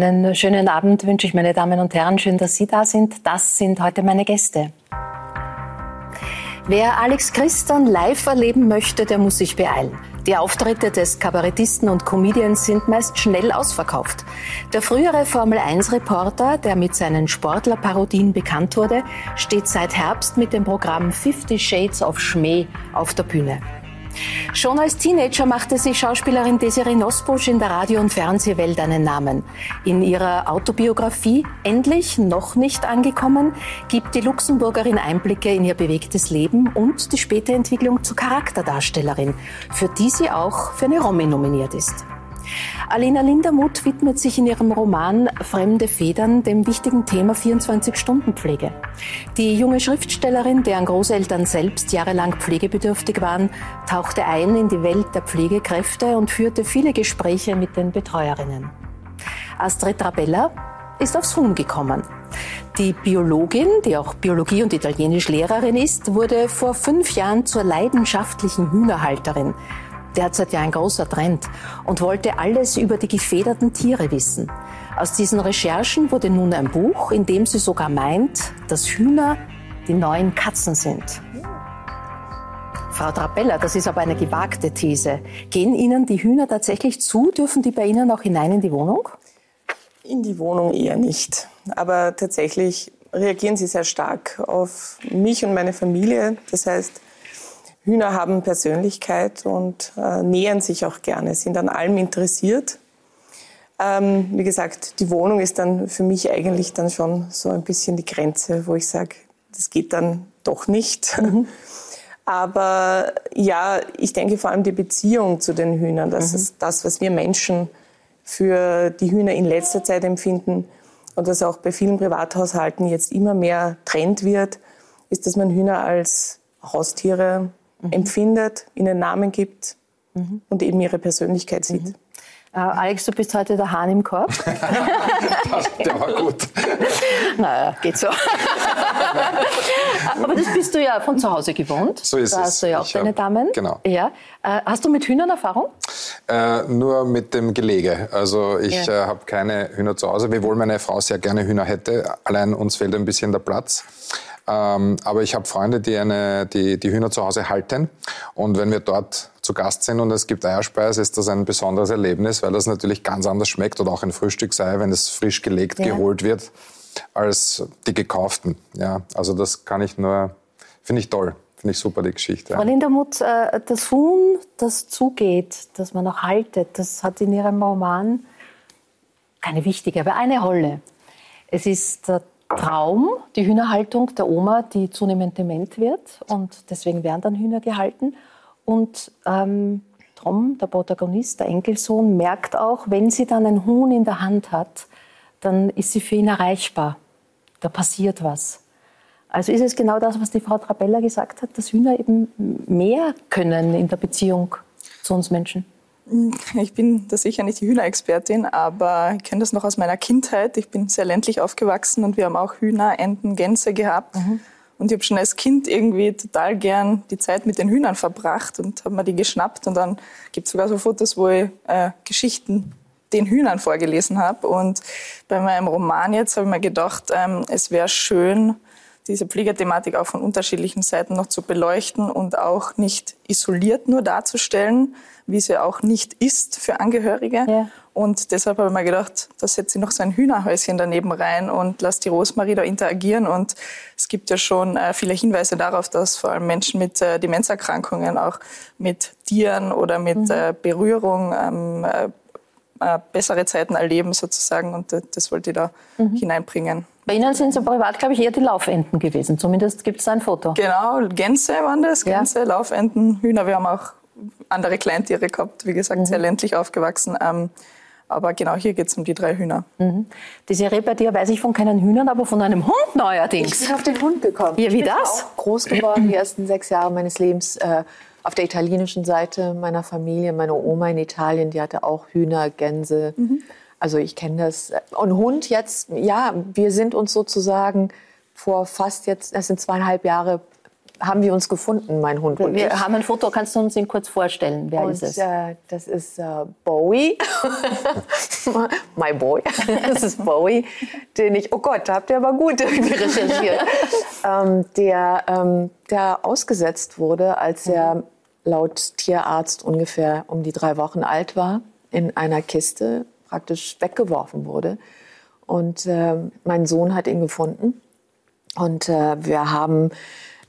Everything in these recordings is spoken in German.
Einen schönen Abend wünsche ich, meine Damen und Herren. Schön, dass Sie da sind. Das sind heute meine Gäste. Wer Alex Christian live erleben möchte, der muss sich beeilen. Die Auftritte des Kabarettisten und Comedians sind meist schnell ausverkauft. Der frühere Formel-1-Reporter, der mit seinen Sportlerparodien bekannt wurde, steht seit Herbst mit dem Programm Fifty Shades of Schmäh auf der Bühne. Schon als Teenager machte sich Schauspielerin Desiree Nosbusch in der Radio- und Fernsehwelt einen Namen. In ihrer Autobiografie Endlich noch nicht angekommen gibt die Luxemburgerin Einblicke in ihr bewegtes Leben und die späte Entwicklung zur Charakterdarstellerin, für die sie auch für eine Romy nominiert ist. Alena Lindermuth widmet sich in ihrem Roman Fremde Federn dem wichtigen Thema 24-Stunden-Pflege. Die junge Schriftstellerin, deren Großeltern selbst jahrelang pflegebedürftig waren, tauchte ein in die Welt der Pflegekräfte und führte viele Gespräche mit den Betreuerinnen. Astrid Trabella ist aufs Huhn gekommen. Die Biologin, die auch Biologie und Italienisch Lehrerin ist, wurde vor fünf Jahren zur leidenschaftlichen Hühnerhalterin derzeit ja ein großer Trend und wollte alles über die gefederten Tiere wissen. Aus diesen Recherchen wurde nun ein Buch, in dem sie sogar meint, dass Hühner die neuen Katzen sind. Frau Trapella, das ist aber eine gewagte These. Gehen Ihnen die Hühner tatsächlich zu? Dürfen die bei Ihnen auch hinein in die Wohnung? In die Wohnung eher nicht. Aber tatsächlich reagieren sie sehr stark auf mich und meine Familie. Das heißt, Hühner haben Persönlichkeit und äh, nähern sich auch gerne, sind an allem interessiert. Ähm, wie gesagt, die Wohnung ist dann für mich eigentlich dann schon so ein bisschen die Grenze, wo ich sage, das geht dann doch nicht. Mhm. Aber ja, ich denke vor allem die Beziehung zu den Hühnern, das mhm. ist das, was wir Menschen für die Hühner in letzter Zeit empfinden und was auch bei vielen Privathaushalten jetzt immer mehr Trend wird, ist, dass man Hühner als Haustiere mhm. empfindet, ihnen Namen gibt mhm. und eben ihre Persönlichkeit sieht. Mhm. Uh, Alex, du bist heute der Hahn im Korb. das, der war gut. Naja, geht so. Aber das bist du ja von zu Hause gewohnt. So ist da es. hast du ja auch ich deine hab, Damen. Genau. Ja. Uh, hast du mit Hühnern Erfahrung? Äh, nur mit dem Gelege. Also ich ja. äh, habe keine Hühner zu Hause, wiewohl meine Frau sehr gerne Hühner hätte. Allein uns fehlt ein bisschen der Platz. Ähm, aber ich habe Freunde, die, eine, die, die Hühner zu Hause halten. Und wenn wir dort zu Gast sind und es gibt Eierspeise, ist das ein besonderes Erlebnis, weil das natürlich ganz anders schmeckt oder auch ein Frühstücksei, wenn es frisch gelegt ja. geholt wird, als die gekauften. Ja, also das kann ich nur, finde ich toll. Finde ich super, die Geschichte. Frau Lindermuth, äh, das Huhn, das zugeht, das man noch haltet, das hat in Ihrem Roman keine wichtige, aber eine Rolle. Es ist der Traum, die Hühnerhaltung der Oma, die zunehmend dement wird und deswegen werden dann Hühner gehalten. Und ähm, Tom, der Protagonist, der Enkelsohn, merkt auch, wenn sie dann ein Huhn in der Hand hat, dann ist sie für ihn erreichbar. Da passiert was. Also ist es genau das, was die Frau Trabella gesagt hat, dass Hühner eben mehr können in der Beziehung zu uns Menschen? Ich bin da sicher nicht die Hühnerexpertin, aber ich kenne das noch aus meiner Kindheit. Ich bin sehr ländlich aufgewachsen und wir haben auch Hühner, Enten, Gänse gehabt. Mhm. Und ich habe schon als Kind irgendwie total gern die Zeit mit den Hühnern verbracht und habe mir die geschnappt. Und dann gibt es sogar so Fotos, wo ich äh, Geschichten den Hühnern vorgelesen habe. Und bei meinem Roman jetzt habe ich mir gedacht, ähm, es wäre schön, diese Pflegethematik auch von unterschiedlichen Seiten noch zu beleuchten und auch nicht isoliert nur darzustellen, wie sie auch nicht ist für Angehörige. Ja. Und deshalb habe ich mir gedacht, da setze ich noch so ein Hühnerhäuschen daneben rein und lasse die Rosmarie da interagieren. Und es gibt ja schon äh, viele Hinweise darauf, dass vor allem Menschen mit äh, Demenzerkrankungen auch mit Tieren oder mit mhm. äh, Berührung ähm, äh, äh, bessere Zeiten erleben sozusagen. Und das wollte ich da mhm. hineinbringen. Bei Ihnen sind es privat, glaube ich, eher die Laufenten gewesen. Zumindest gibt es ein Foto. Genau, Gänse waren das. Gänse, ja. Laufenten, Hühner. Wir haben auch andere Kleintiere gehabt, wie gesagt, mhm. sehr ländlich aufgewachsen. Ähm, aber genau hier geht es um die drei Hühner. Mhm. Serie bei dir weiß ich von keinen Hühnern, aber von einem Hund neuerdings. Ich bin auf den Hund gekommen. Ja, wie ich bin das? Auch groß geworden, die ersten sechs Jahre meines Lebens. Äh, auf der italienischen Seite meiner Familie, meine Oma in Italien, die hatte auch Hühner, Gänse. Mhm. Also ich kenne das. Und Hund jetzt, ja, wir sind uns sozusagen vor fast jetzt, das sind zweieinhalb Jahre haben wir uns gefunden, mein Hund und Wir ich. haben ein Foto, kannst du uns ihn kurz vorstellen? Wer Und, ist es? Äh, das ist äh, Bowie, my boy. Das ist Bowie, den ich, oh Gott, da habt ihr aber gut irgendwie recherchiert, ähm, der, ähm, der ausgesetzt wurde, als er laut Tierarzt ungefähr um die drei Wochen alt war, in einer Kiste praktisch weggeworfen wurde. Und ähm, mein Sohn hat ihn gefunden. Und äh, wir haben,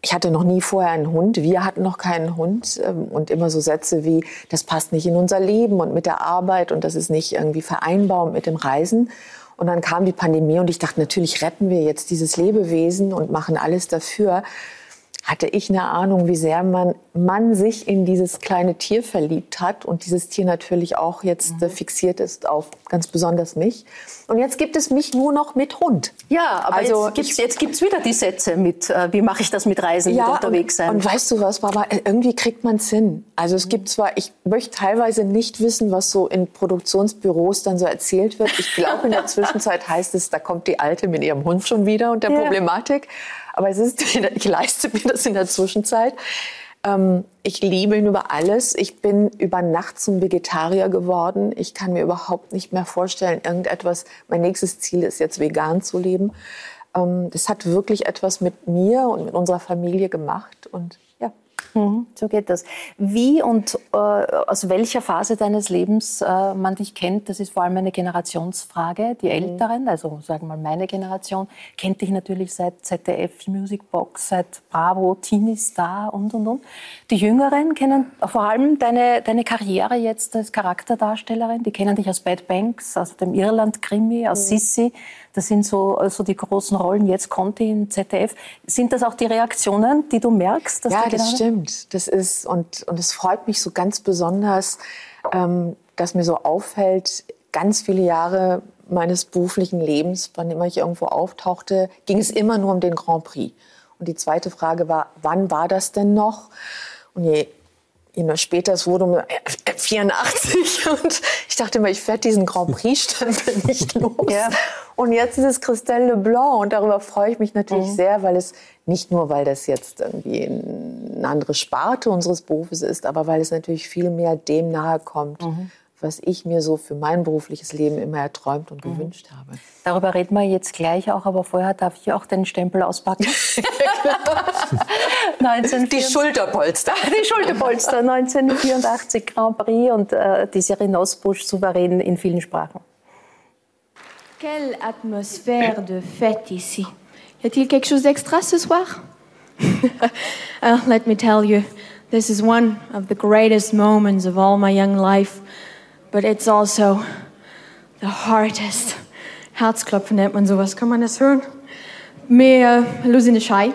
ich hatte noch nie vorher einen Hund, wir hatten noch keinen Hund ähm, und immer so Sätze wie, das passt nicht in unser Leben und mit der Arbeit und das ist nicht irgendwie vereinbar mit dem Reisen. Und dann kam die Pandemie und ich dachte, natürlich retten wir jetzt dieses Lebewesen und machen alles dafür. Hatte ich eine Ahnung, wie sehr man, man sich in dieses kleine Tier verliebt hat und dieses Tier natürlich auch jetzt äh, fixiert ist auf ganz besonders mich. Und jetzt gibt es mich nur noch mit Hund. Ja, aber Also jetzt gibt's jetzt gibt's wieder die Sätze mit, äh, wie mache ich das mit Reisen, mit unterwegs sein. und, und weißt du was, Barbara, irgendwie kriegt man es hin. Also es gibt zwar, ich möchte teilweise nicht wissen, was so in Produktionsbüros dann so erzählt wird. Ich glaube, in der Zwischenzeit heißt es, da kommt die Alte mit ihrem Hund schon wieder und der Ja. Problematik. Aber es ist, ich leiste mir das in der Zwischenzeit. Ähm, ich liebe ihn über alles. Ich bin über Nacht zum Vegetarier geworden. Ich kann mir überhaupt nicht mehr vorstellen, irgendetwas, mein nächstes Ziel ist jetzt vegan zu leben. Ähm, das hat wirklich etwas mit mir und mit unserer Familie gemacht. Und. Mhm, so geht das. Wie und äh, aus welcher Phase deines Lebens äh, man dich kennt, das ist vor allem eine Generationsfrage. Die Älteren, also sagen wir mal meine Generation, kennt dich natürlich seit ZDF Music Box, seit Bravo, Teenie Star und und und. Die Jüngeren kennen vor allem deine, deine Karriere jetzt als Charakterdarstellerin. Die kennen dich aus Bad Banks, aus dem Irland-Krimi, aus Sissi. Das sind so also die großen Rollen. Jetzt Conti in ZDF. Sind das auch die Reaktionen, die du merkst? Ja, die das stimmt. Das ist, und, und es freut mich so ganz besonders, ähm, dass mir so auffällt, ganz viele Jahre meines beruflichen Lebens, wann immer ich irgendwo auftauchte, ging es immer nur um den Grand Prix. Und die zweite Frage war, wann war das denn noch? Und je, je mehr später es wurde, um äh, 84. Und ich dachte immer, ich werde diesen Grand Prix-Stempel nicht los. Ja. Und jetzt ist es Christelle Leblanc und darüber freue ich mich natürlich Mhm. sehr, weil es nicht nur, weil das jetzt irgendwie eine andere Sparte unseres Berufes ist, aber weil es natürlich viel mehr dem nahe kommt, Mhm. Was ich mir so für mein berufliches Leben immer erträumt und gewünscht habe. Darüber reden wir jetzt gleich auch, aber vorher darf ich auch den Stempel auspacken. 1984 Die Schulterpolster. Die Schulterpolster, 1984 Grand Prix und äh, die Serie Nosbusch souverän in vielen Sprachen. Quelle atmosphère de fête ici. Y a-t-il quelque chose d'extra ce soir? Uh, let me tell you, this is one of the greatest moments of all my young life, but it's also the hardest. Herzklopfen nennt man sowas, kann man das hören? In de Schei.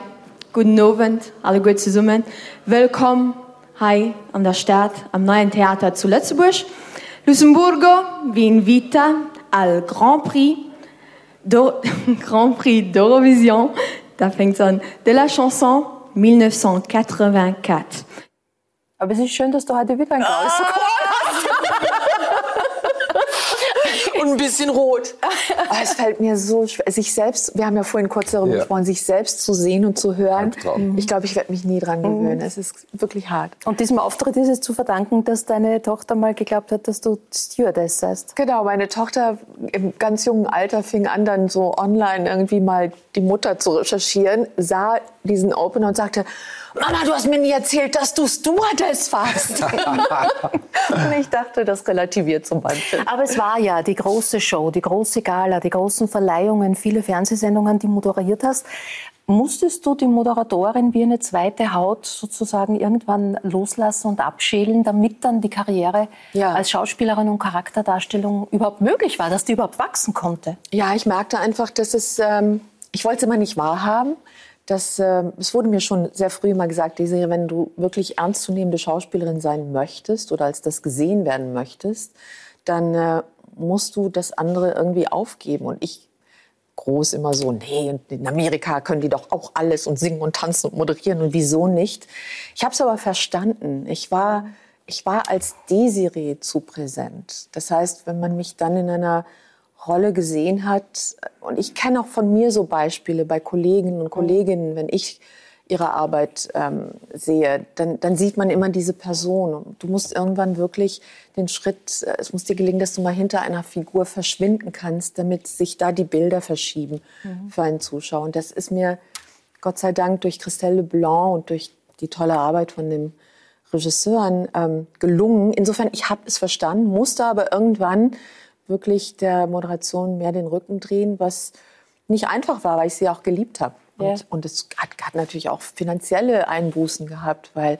Guten Abend, alle gut zusammen. Willkommen hier an der Stadt, am neuen Theater zu Lützeburg. Lussemburgo vi invita al Grand Prix, d'O- Grand Prix d'Eurovision, da fängt's an, de la chanson 1984. Aber es ist schön, dass du heute wieder ein graues Und ein bisschen rot. Aber es fällt mir so schwer, sich selbst, wir haben ja vorhin kurz darüber Ja. gesprochen, sich selbst zu sehen und zu hören. Albtraum. Ich glaube, ich werde mich nie dran gewöhnen. Es ist wirklich hart. Und diesem Auftritt ist es zu verdanken, dass deine Tochter mal geglaubt hat, dass du Stewardess seist. Genau, meine Tochter im ganz jungen Alter fing an, dann so online irgendwie mal die Mutter zu recherchieren, sah diesen Opener und sagte, Mama, du hast mir nie erzählt, dass du Stewardess warst. und ich dachte, das relativiert so manche. Aber es war ja die große Show, die große Gala, die großen Verleihungen, viele Fernsehsendungen, die moderiert hast. Musstest du die Moderatorin wie eine zweite Haut sozusagen irgendwann loslassen und abschälen, damit dann die Karriere Ja. als Schauspielerin und Charakterdarstellung überhaupt möglich war, dass die überhaupt wachsen konnte? Ja, ich merkte einfach, dass es, ähm, ich wollte es immer nicht wahrhaben. Das, ähm, es wurde mir schon sehr früh mal gesagt, Desiree, wenn du wirklich ernstzunehmende Schauspielerin sein möchtest oder als das gesehen werden möchtest, dann äh, musst du das andere irgendwie aufgeben. Und ich groß immer so, nee, in Amerika können die doch auch alles und singen und tanzen und moderieren und wieso nicht. Ich habe es aber verstanden. Ich war, ich war als Desiree zu präsent. Das heißt, wenn man mich dann in einer Rolle gesehen hat, und ich kenne auch von mir so Beispiele bei Kolleginnen und Kolleginnen, wenn ich ihre Arbeit ähm, sehe, dann, dann sieht man immer diese Person. Du musst irgendwann wirklich den Schritt, äh, es muss dir gelingen, dass du mal hinter einer Figur verschwinden kannst, damit sich da die Bilder verschieben mhm. für einen Zuschauer. Und das ist mir Gott sei Dank durch Christelle Leblanc und durch die tolle Arbeit von dem Regisseuren ähm, gelungen. Insofern, ich habe es verstanden, musste aber irgendwann wirklich der Moderation mehr den Rücken drehen, was nicht einfach war, weil ich sie auch geliebt habe. Und, ja. und es hat, hat, natürlich auch finanzielle Einbußen gehabt, weil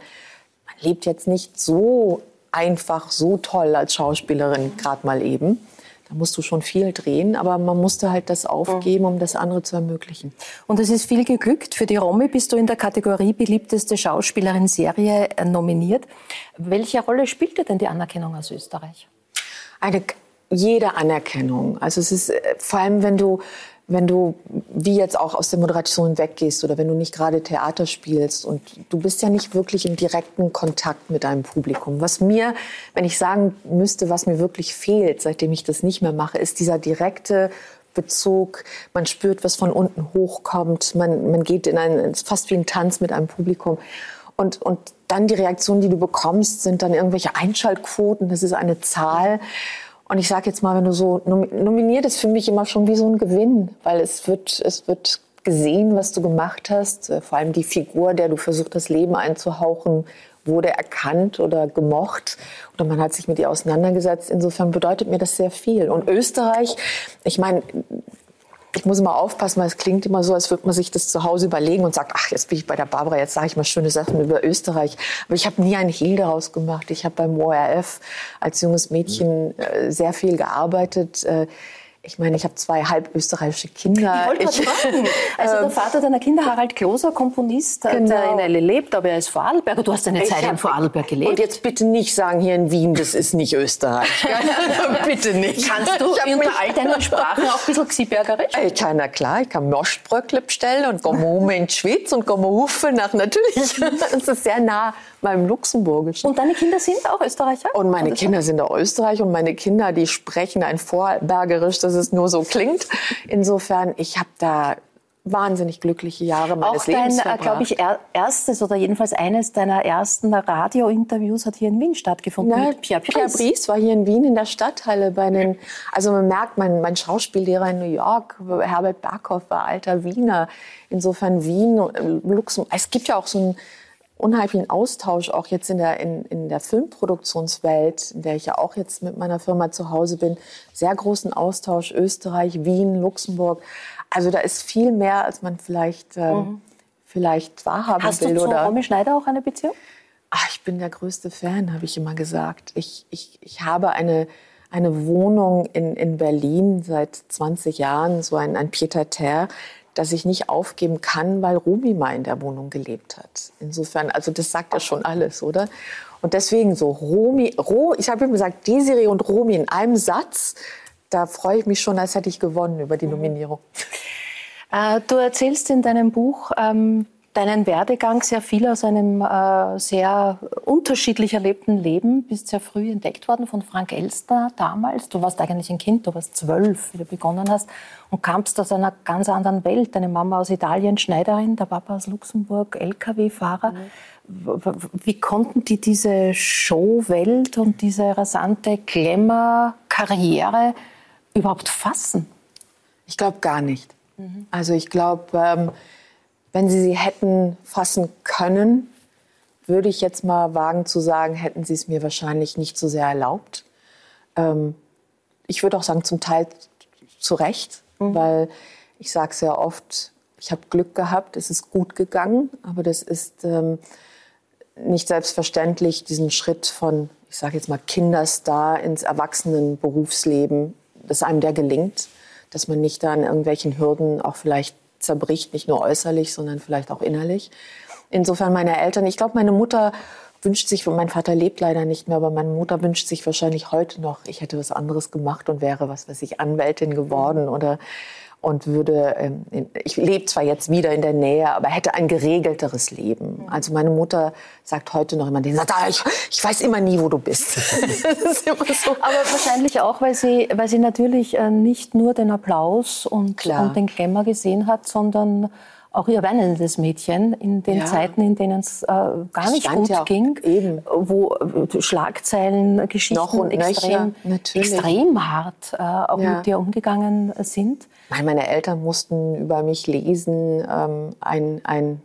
man lebt jetzt nicht so einfach, so toll als Schauspielerin gerade mal eben. Da musst du schon viel drehen, aber man musste halt das aufgeben, um das andere zu ermöglichen. Und es ist viel geglückt. Für die Romy bist du in der Kategorie beliebteste Schauspielerin Serie äh, nominiert. Welche Rolle spielte denn die Anerkennung aus Österreich? Eine jede Anerkennung. Also es ist äh, vor allem, wenn du wenn du wie jetzt auch aus der Moderation weggehst oder wenn du nicht gerade Theater spielst und du bist ja nicht wirklich im direkten Kontakt mit deinem Publikum. Was mir, wenn ich sagen müsste, was mir wirklich fehlt, seitdem ich das nicht mehr mache, ist dieser direkte Bezug. Man spürt, was von unten hochkommt. Man, man geht in ein, fast wie ein Tanz mit einem Publikum. Und, und dann die Reaktionen, die du bekommst, sind dann irgendwelche Einschaltquoten. Das ist eine Zahl. Und ich sage jetzt mal, wenn du so nominiert, ist für mich immer schon wie so ein Gewinn, weil es wird, es wird gesehen, was du gemacht hast. Äh, vor allem die Figur, der du versucht, das Leben einzuhauchen, wurde erkannt oder gemocht oder man hat sich mit ihr auseinandergesetzt. Insofern bedeutet mir das sehr viel. Und Österreich, ich meine, ich muss immer aufpassen, weil es klingt immer so, als würde man sich das zu Hause überlegen und sagt, ach, jetzt bin ich bei der Barbara, jetzt sage ich mal schöne Sachen über Österreich. Aber ich habe nie einen Hehl daraus gemacht. Ich habe beim ORF als junges Mädchen äh, sehr viel gearbeitet. Äh, ich meine, ich habe zwei halb österreichische Kinder. Ich wollte fragen. Also der ähm, Vater deiner Kinder, Harald Kloser, Komponist, genau. der in L.A. lebt, aber er ist Vorarlberger. Du hast eine Zeit in Vorarlberg gelebt. Und jetzt bitte nicht sagen, hier in Wien, das ist nicht Österreich. bitte nicht. Kannst du unter all deinen Sprachen auch ein bisschen Xibergerisch? Ich kann, na klar, ich kann Mostbröckle bestellen und Gomme in die Schweiz und Gomme Hufe nach, natürlich. Das ist sehr nah beim Luxemburgischen. Und deine Kinder sind auch Österreicher? Und meine Kinder sind auch Österreicher und meine Kinder, die sprechen ein Vorbergerisch, dass es nur so klingt. Insofern, ich habe da wahnsinnig glückliche Jahre meines auch Lebens dein, äh, glaube ich, erstes oder jedenfalls eines deiner ersten Radiointerviews hat hier in Wien stattgefunden. Ja, Pierre, Pierre Brice war hier in Wien in der Stadthalle bei den, also man merkt, mein, mein Schauspiellehrer in New York, Herbert Barkhoff war alter Wiener. Insofern Wien, Luxemburg. Es gibt ja auch so ein unheimlichen Austausch auch jetzt in der, in, in der Filmproduktionswelt, in der ich ja auch jetzt mit meiner Firma zu Hause bin, sehr großen Austausch Österreich, Wien, Luxemburg. Also da ist viel mehr, als man vielleicht, äh, mhm. vielleicht wahrhaben Hast will. Hast du zu Romy Schneider auch eine Beziehung? Ach, ich bin der größte Fan, habe ich immer gesagt. Ich, ich, ich habe eine, eine Wohnung in, in Berlin seit 20 Jahren, so ein, ein Pied-à-terre dass ich nicht aufgeben kann, weil Rumi mal in der Wohnung gelebt hat. Insofern, also das sagt ja schon alles, oder? Und deswegen so Romi, Ro, ich habe ihm gesagt, Desiree und Romi in einem Satz, da freue ich mich schon, als hätte ich gewonnen über die Nominierung. Äh, du erzählst in deinem Buch ähm, deinen Werdegang sehr viel aus einem äh, sehr unterschiedlich erlebten Leben. Bist sehr früh entdeckt worden von Frank Elstner damals. Du warst eigentlich ein Kind, du warst zwölf, wie du begonnen hast und kamst aus einer ganz anderen Welt. Deine Mama aus Italien, Schneiderin, der Papa aus Luxemburg, LKW-Fahrer. Mhm. Wie konnten die diese Showwelt und diese rasante Glamour-Karriere überhaupt fassen? Ich glaube gar nicht. Mhm. Also ich glaube, ähm, wenn Sie sie hätten fassen können, würde ich jetzt mal wagen zu sagen, hätten Sie es mir wahrscheinlich nicht so sehr erlaubt. Ähm, ich würde auch sagen, zum Teil zu Recht, mhm. weil ich sage sehr oft, ich habe Glück gehabt, es ist gut gegangen, aber das ist ähm, nicht selbstverständlich, diesen Schritt von, ich sage jetzt mal, Kinderstar ins Erwachsenenberufsleben, dass einem der gelingt, dass man nicht da an irgendwelchen Hürden auch vielleicht zerbricht, nicht nur äußerlich, sondern vielleicht auch innerlich. Insofern meine Eltern, ich glaube, meine Mutter wünscht sich, mein Vater lebt leider nicht mehr, aber meine Mutter wünscht sich wahrscheinlich heute noch, ich hätte was anderes gemacht und wäre, was weiß ich, Anwältin geworden oder und würde, ähm, ich lebe zwar jetzt wieder in der Nähe, aber hätte ein geregelteres Leben. Mhm. Also meine Mutter sagt heute noch immer, die sagt, ah, ich, ich weiß immer nie, wo du bist. so. Aber wahrscheinlich auch, weil sie, weil sie natürlich äh, nicht nur den Applaus und, und den Glamour gesehen hat, sondern auch ihr weinendes Mädchen in den ja. Zeiten, in denen es äh, gar nicht gut ja ging, eben. wo äh, Schlagzeilen, Geschichten extrem, extrem hart äh, auch ja. mit dir umgegangen sind. Nein, meine Eltern mussten über mich lesen, ähm, ein, ein,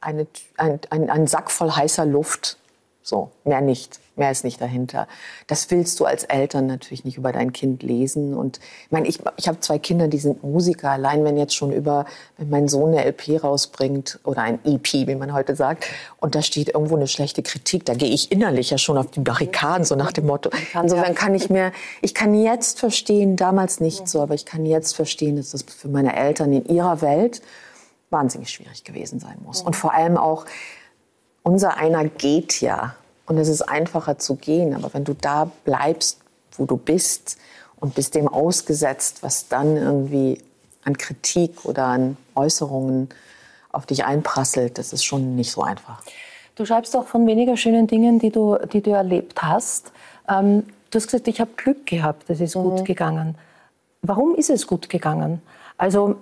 eine, ein, ein, ein Sack voll heißer Luft. So, mehr nicht. Mehr ist nicht dahinter. Das willst du als Eltern natürlich nicht über dein Kind lesen. Und ich meine, ich, ich habe zwei Kinder, die sind Musiker. Allein wenn jetzt schon über, wenn mein Sohn eine LP rausbringt oder ein EP, wie man heute sagt, und da steht irgendwo eine schlechte Kritik, da gehe ich innerlich ja schon auf die Barrikaden, so nach dem Motto. Insofern kann ich mir, ich kann jetzt verstehen, damals nicht so, aber ich kann jetzt verstehen, dass das für meine Eltern in ihrer Welt wahnsinnig schwierig gewesen sein muss. Und vor allem auch, unser einer geht ja und es ist einfacher zu gehen. Aber wenn du da bleibst, wo du bist und bist dem ausgesetzt, was dann irgendwie an Kritik oder an Äußerungen auf dich einprasselt, das ist schon nicht so einfach. Du schreibst auch von weniger schönen Dingen, die du, die du erlebt hast. Ähm, du hast gesagt, ich habe Glück gehabt, es ist mhm. gut gegangen. Warum ist es gut gegangen? Also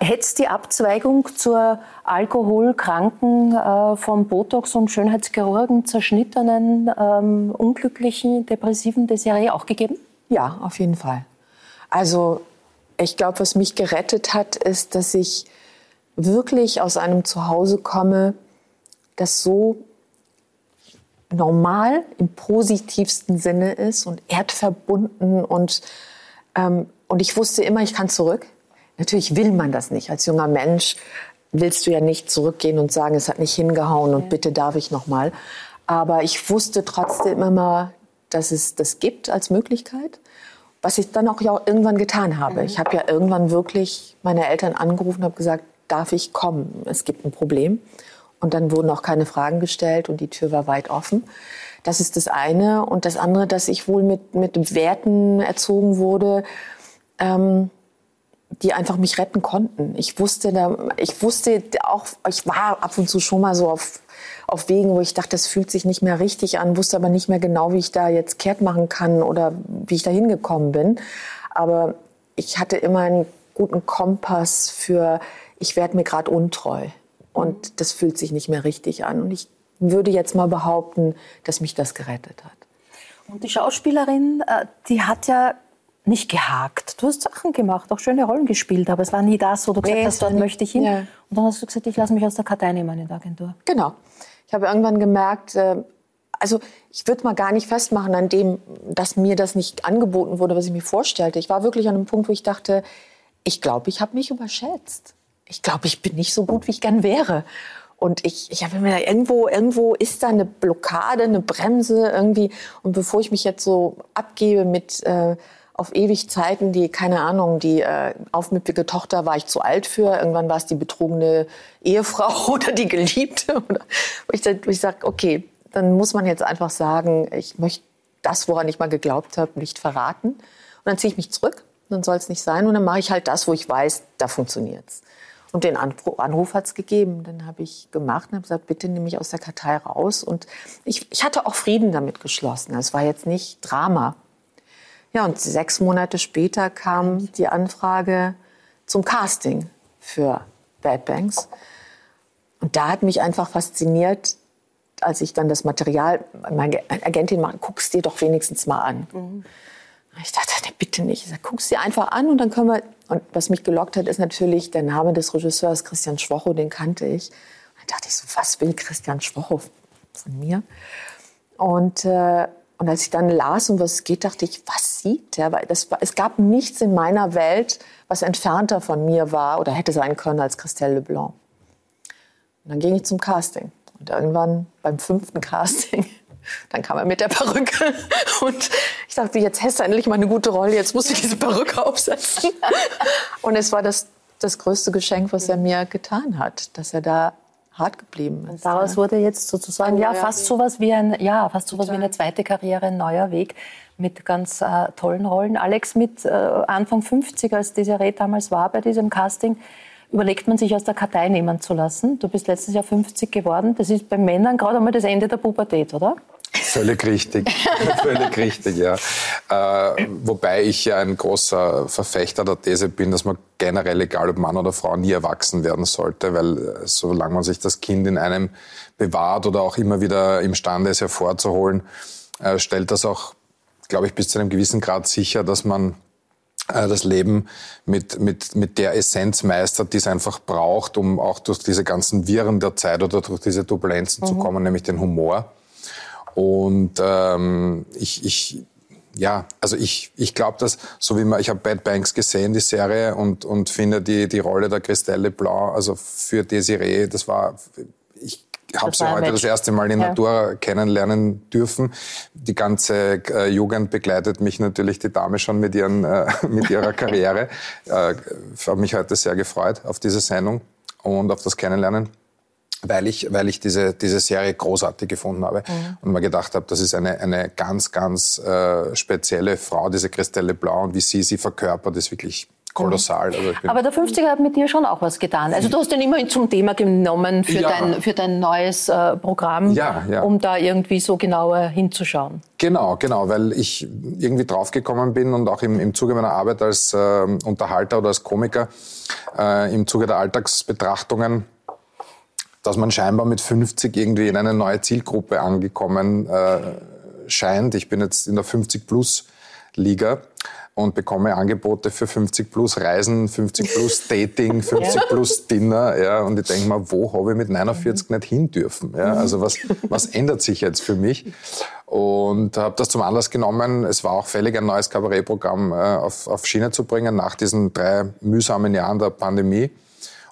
Hätte die Abzweigung zur Alkoholkranken, äh, von Botox und Schönheitschirurgen zerschnittenen, ähm, unglücklichen, depressiven Desiree auch gegeben? Ja, auf jeden Fall. Also ich glaube, was mich gerettet hat, ist, dass ich wirklich aus einem Zuhause komme, das so normal im positivsten Sinne ist und erdverbunden und, ähm, und ich wusste immer, ich kann zurück. Natürlich will man das nicht. Als junger Mensch willst du ja nicht zurückgehen und sagen, es hat nicht hingehauen und bitte darf ich noch mal. Aber ich wusste trotzdem immer, dass es das gibt als Möglichkeit. Was ich dann auch ja irgendwann getan habe. Mhm. Ich habe ja irgendwann wirklich meine Eltern angerufen und habe gesagt, darf ich kommen? Es gibt ein Problem. Und dann wurden auch keine Fragen gestellt und die Tür war weit offen. Das ist das eine. Und das andere, dass ich wohl mit, mit Werten erzogen wurde, ähm, die einfach mich retten konnten. Ich wusste, da, ich wusste auch, ich war ab und zu schon mal so auf, auf Wegen, wo ich dachte, das fühlt sich nicht mehr richtig an, wusste aber nicht mehr genau, wie ich da jetzt kehrt machen kann oder wie ich da hingekommen bin. Aber ich hatte immer einen guten Kompass für, ich werde mir gerade untreu und das fühlt sich nicht mehr richtig an. Und ich würde jetzt mal behaupten, dass mich das gerettet hat. Und die Schauspielerin, äh, die hat ja nicht gehakt. Du hast Sachen gemacht, auch schöne Rollen gespielt, aber es war nie das, wo du gesagt nee, hast, dort möchte ich hin. Ja. Und dann hast du gesagt, ich lasse mich aus der Kartei nehmen in der Agentur. Genau. Ich habe irgendwann gemerkt, äh, also ich würde mal gar nicht festmachen an dem, dass mir das nicht angeboten wurde, was ich mir vorstellte. Ich war wirklich an einem Punkt, wo ich dachte, ich glaube, ich habe mich überschätzt. Ich glaube, ich bin nicht so gut, wie ich gern wäre. Und ich, ich habe mir da irgendwo, irgendwo ist da eine Blockade, eine Bremse irgendwie. Und bevor ich mich jetzt so abgebe mit äh, auf ewig Zeiten, die, keine Ahnung, die äh, aufmüpfige Tochter war ich zu alt für, irgendwann war es die betrogene Ehefrau oder die Geliebte. Oder, wo ich, ich sage, okay, dann muss man jetzt einfach sagen, ich möchte das, woran ich mal geglaubt habe, nicht verraten. Und dann ziehe ich mich zurück, dann soll es nicht sein. Und dann mache ich halt das, wo ich weiß, da funktioniert's. Und den Anruf hat es gegeben. Dann habe ich gemacht und habe gesagt, bitte nimm mich aus der Kartei raus. Und ich, ich hatte auch Frieden damit geschlossen. Es war jetzt nicht Drama. Ja, und sechs Monate später kam die Anfrage zum Casting für Bad Banks. Und da hat mich einfach fasziniert, als ich dann das Material, meine Agentin macht, guck's dir doch wenigstens mal an. Mhm. Ich dachte, nee, bitte nicht. Ich sag, guck's dir einfach an und dann können wir. Und was mich gelockt hat, ist natürlich der Name des Regisseurs Christian Schwocho, den kannte ich. Und dann dachte ich so, was will Christian Schwocho von mir? Und äh, und als ich dann las, um was es geht, dachte ich, was sieht der? Weil das, es gab nichts in meiner Welt, was entfernter von mir war oder hätte sein können als Christelle Leblanc. Und dann ging ich zum Casting. Und irgendwann beim fünften Casting, dann kam er mit der Perücke. Und ich dachte, jetzt hast du endlich mal eine gute Rolle, jetzt musst du diese Perücke aufsetzen. Und es war das, das größte Geschenk, was er mir getan hat, dass er da hart geblieben ist. Und daraus wurde jetzt sozusagen ja fast sowas wie ein ja fast sowas wie eine zweite Karriere, ein neuer Weg mit ganz äh, tollen Rollen. Alex mit äh, Anfang 50, als Desiree damals war bei diesem Casting, überlegt man sich aus der Kartei nehmen zu lassen. Du bist letztes Jahr 50 geworden. Das ist bei Männern gerade einmal das Ende der Pubertät, oder? Völlig richtig, völlig richtig, ja. Äh, wobei ich ja ein großer Verfechter der These bin, dass man generell, egal ob Mann oder Frau, nie erwachsen werden sollte, weil äh, solange man sich das Kind in einem bewahrt oder auch immer wieder imstande ist hervorzuholen, äh, stellt das auch, glaube ich, bis zu einem gewissen Grad sicher, dass man äh, das Leben mit, mit, mit der Essenz meistert, die es einfach braucht, um auch durch diese ganzen Viren der Zeit oder durch diese Turbulenzen mhm. zu kommen, nämlich den Humor. Und ähm, ich, ich, ja, also ich, ich glaube, dass, so wie man, ich habe Bad Banks gesehen, die Serie, und, und finde die, die Rolle der Christelle Blanc, also für Desiree, das war, ich habe sie heute das erste Mal in ja. Natur kennenlernen dürfen. Die ganze äh, Jugend begleitet mich natürlich die Dame schon mit, ihren, äh, mit ihrer Karriere. äh, habe mich heute sehr gefreut auf diese Sendung und auf das Kennenlernen weil ich, weil ich diese, diese Serie großartig gefunden habe mhm. und mir gedacht habe, das ist eine, eine ganz, ganz äh, spezielle Frau, diese Christelle Blau und wie sie sie verkörpert, ist wirklich kolossal. Mhm. Also Aber der 50er hat mit dir schon auch was getan. Also du hast den immerhin zum Thema genommen für, ja. dein, für dein neues äh, Programm, ja, ja. um da irgendwie so genauer hinzuschauen. Genau, genau, weil ich irgendwie draufgekommen bin und auch im, im Zuge meiner Arbeit als äh, Unterhalter oder als Komiker äh, im Zuge der Alltagsbetrachtungen dass man scheinbar mit 50 irgendwie in eine neue Zielgruppe angekommen äh, scheint. Ich bin jetzt in der 50 Plus Liga und bekomme Angebote für 50 plus Reisen, 50 plus Dating, 50 ja. plus Dinner. Ja, und ich denke mal, wo habe ich mit 49 mhm. nicht hin dürfen? Ja, also was, was ändert sich jetzt für mich? Und habe das zum Anlass genommen. Es war auch fällig, ein neues Kabarettprogramm äh, auf, auf Schiene zu bringen nach diesen drei mühsamen Jahren der Pandemie.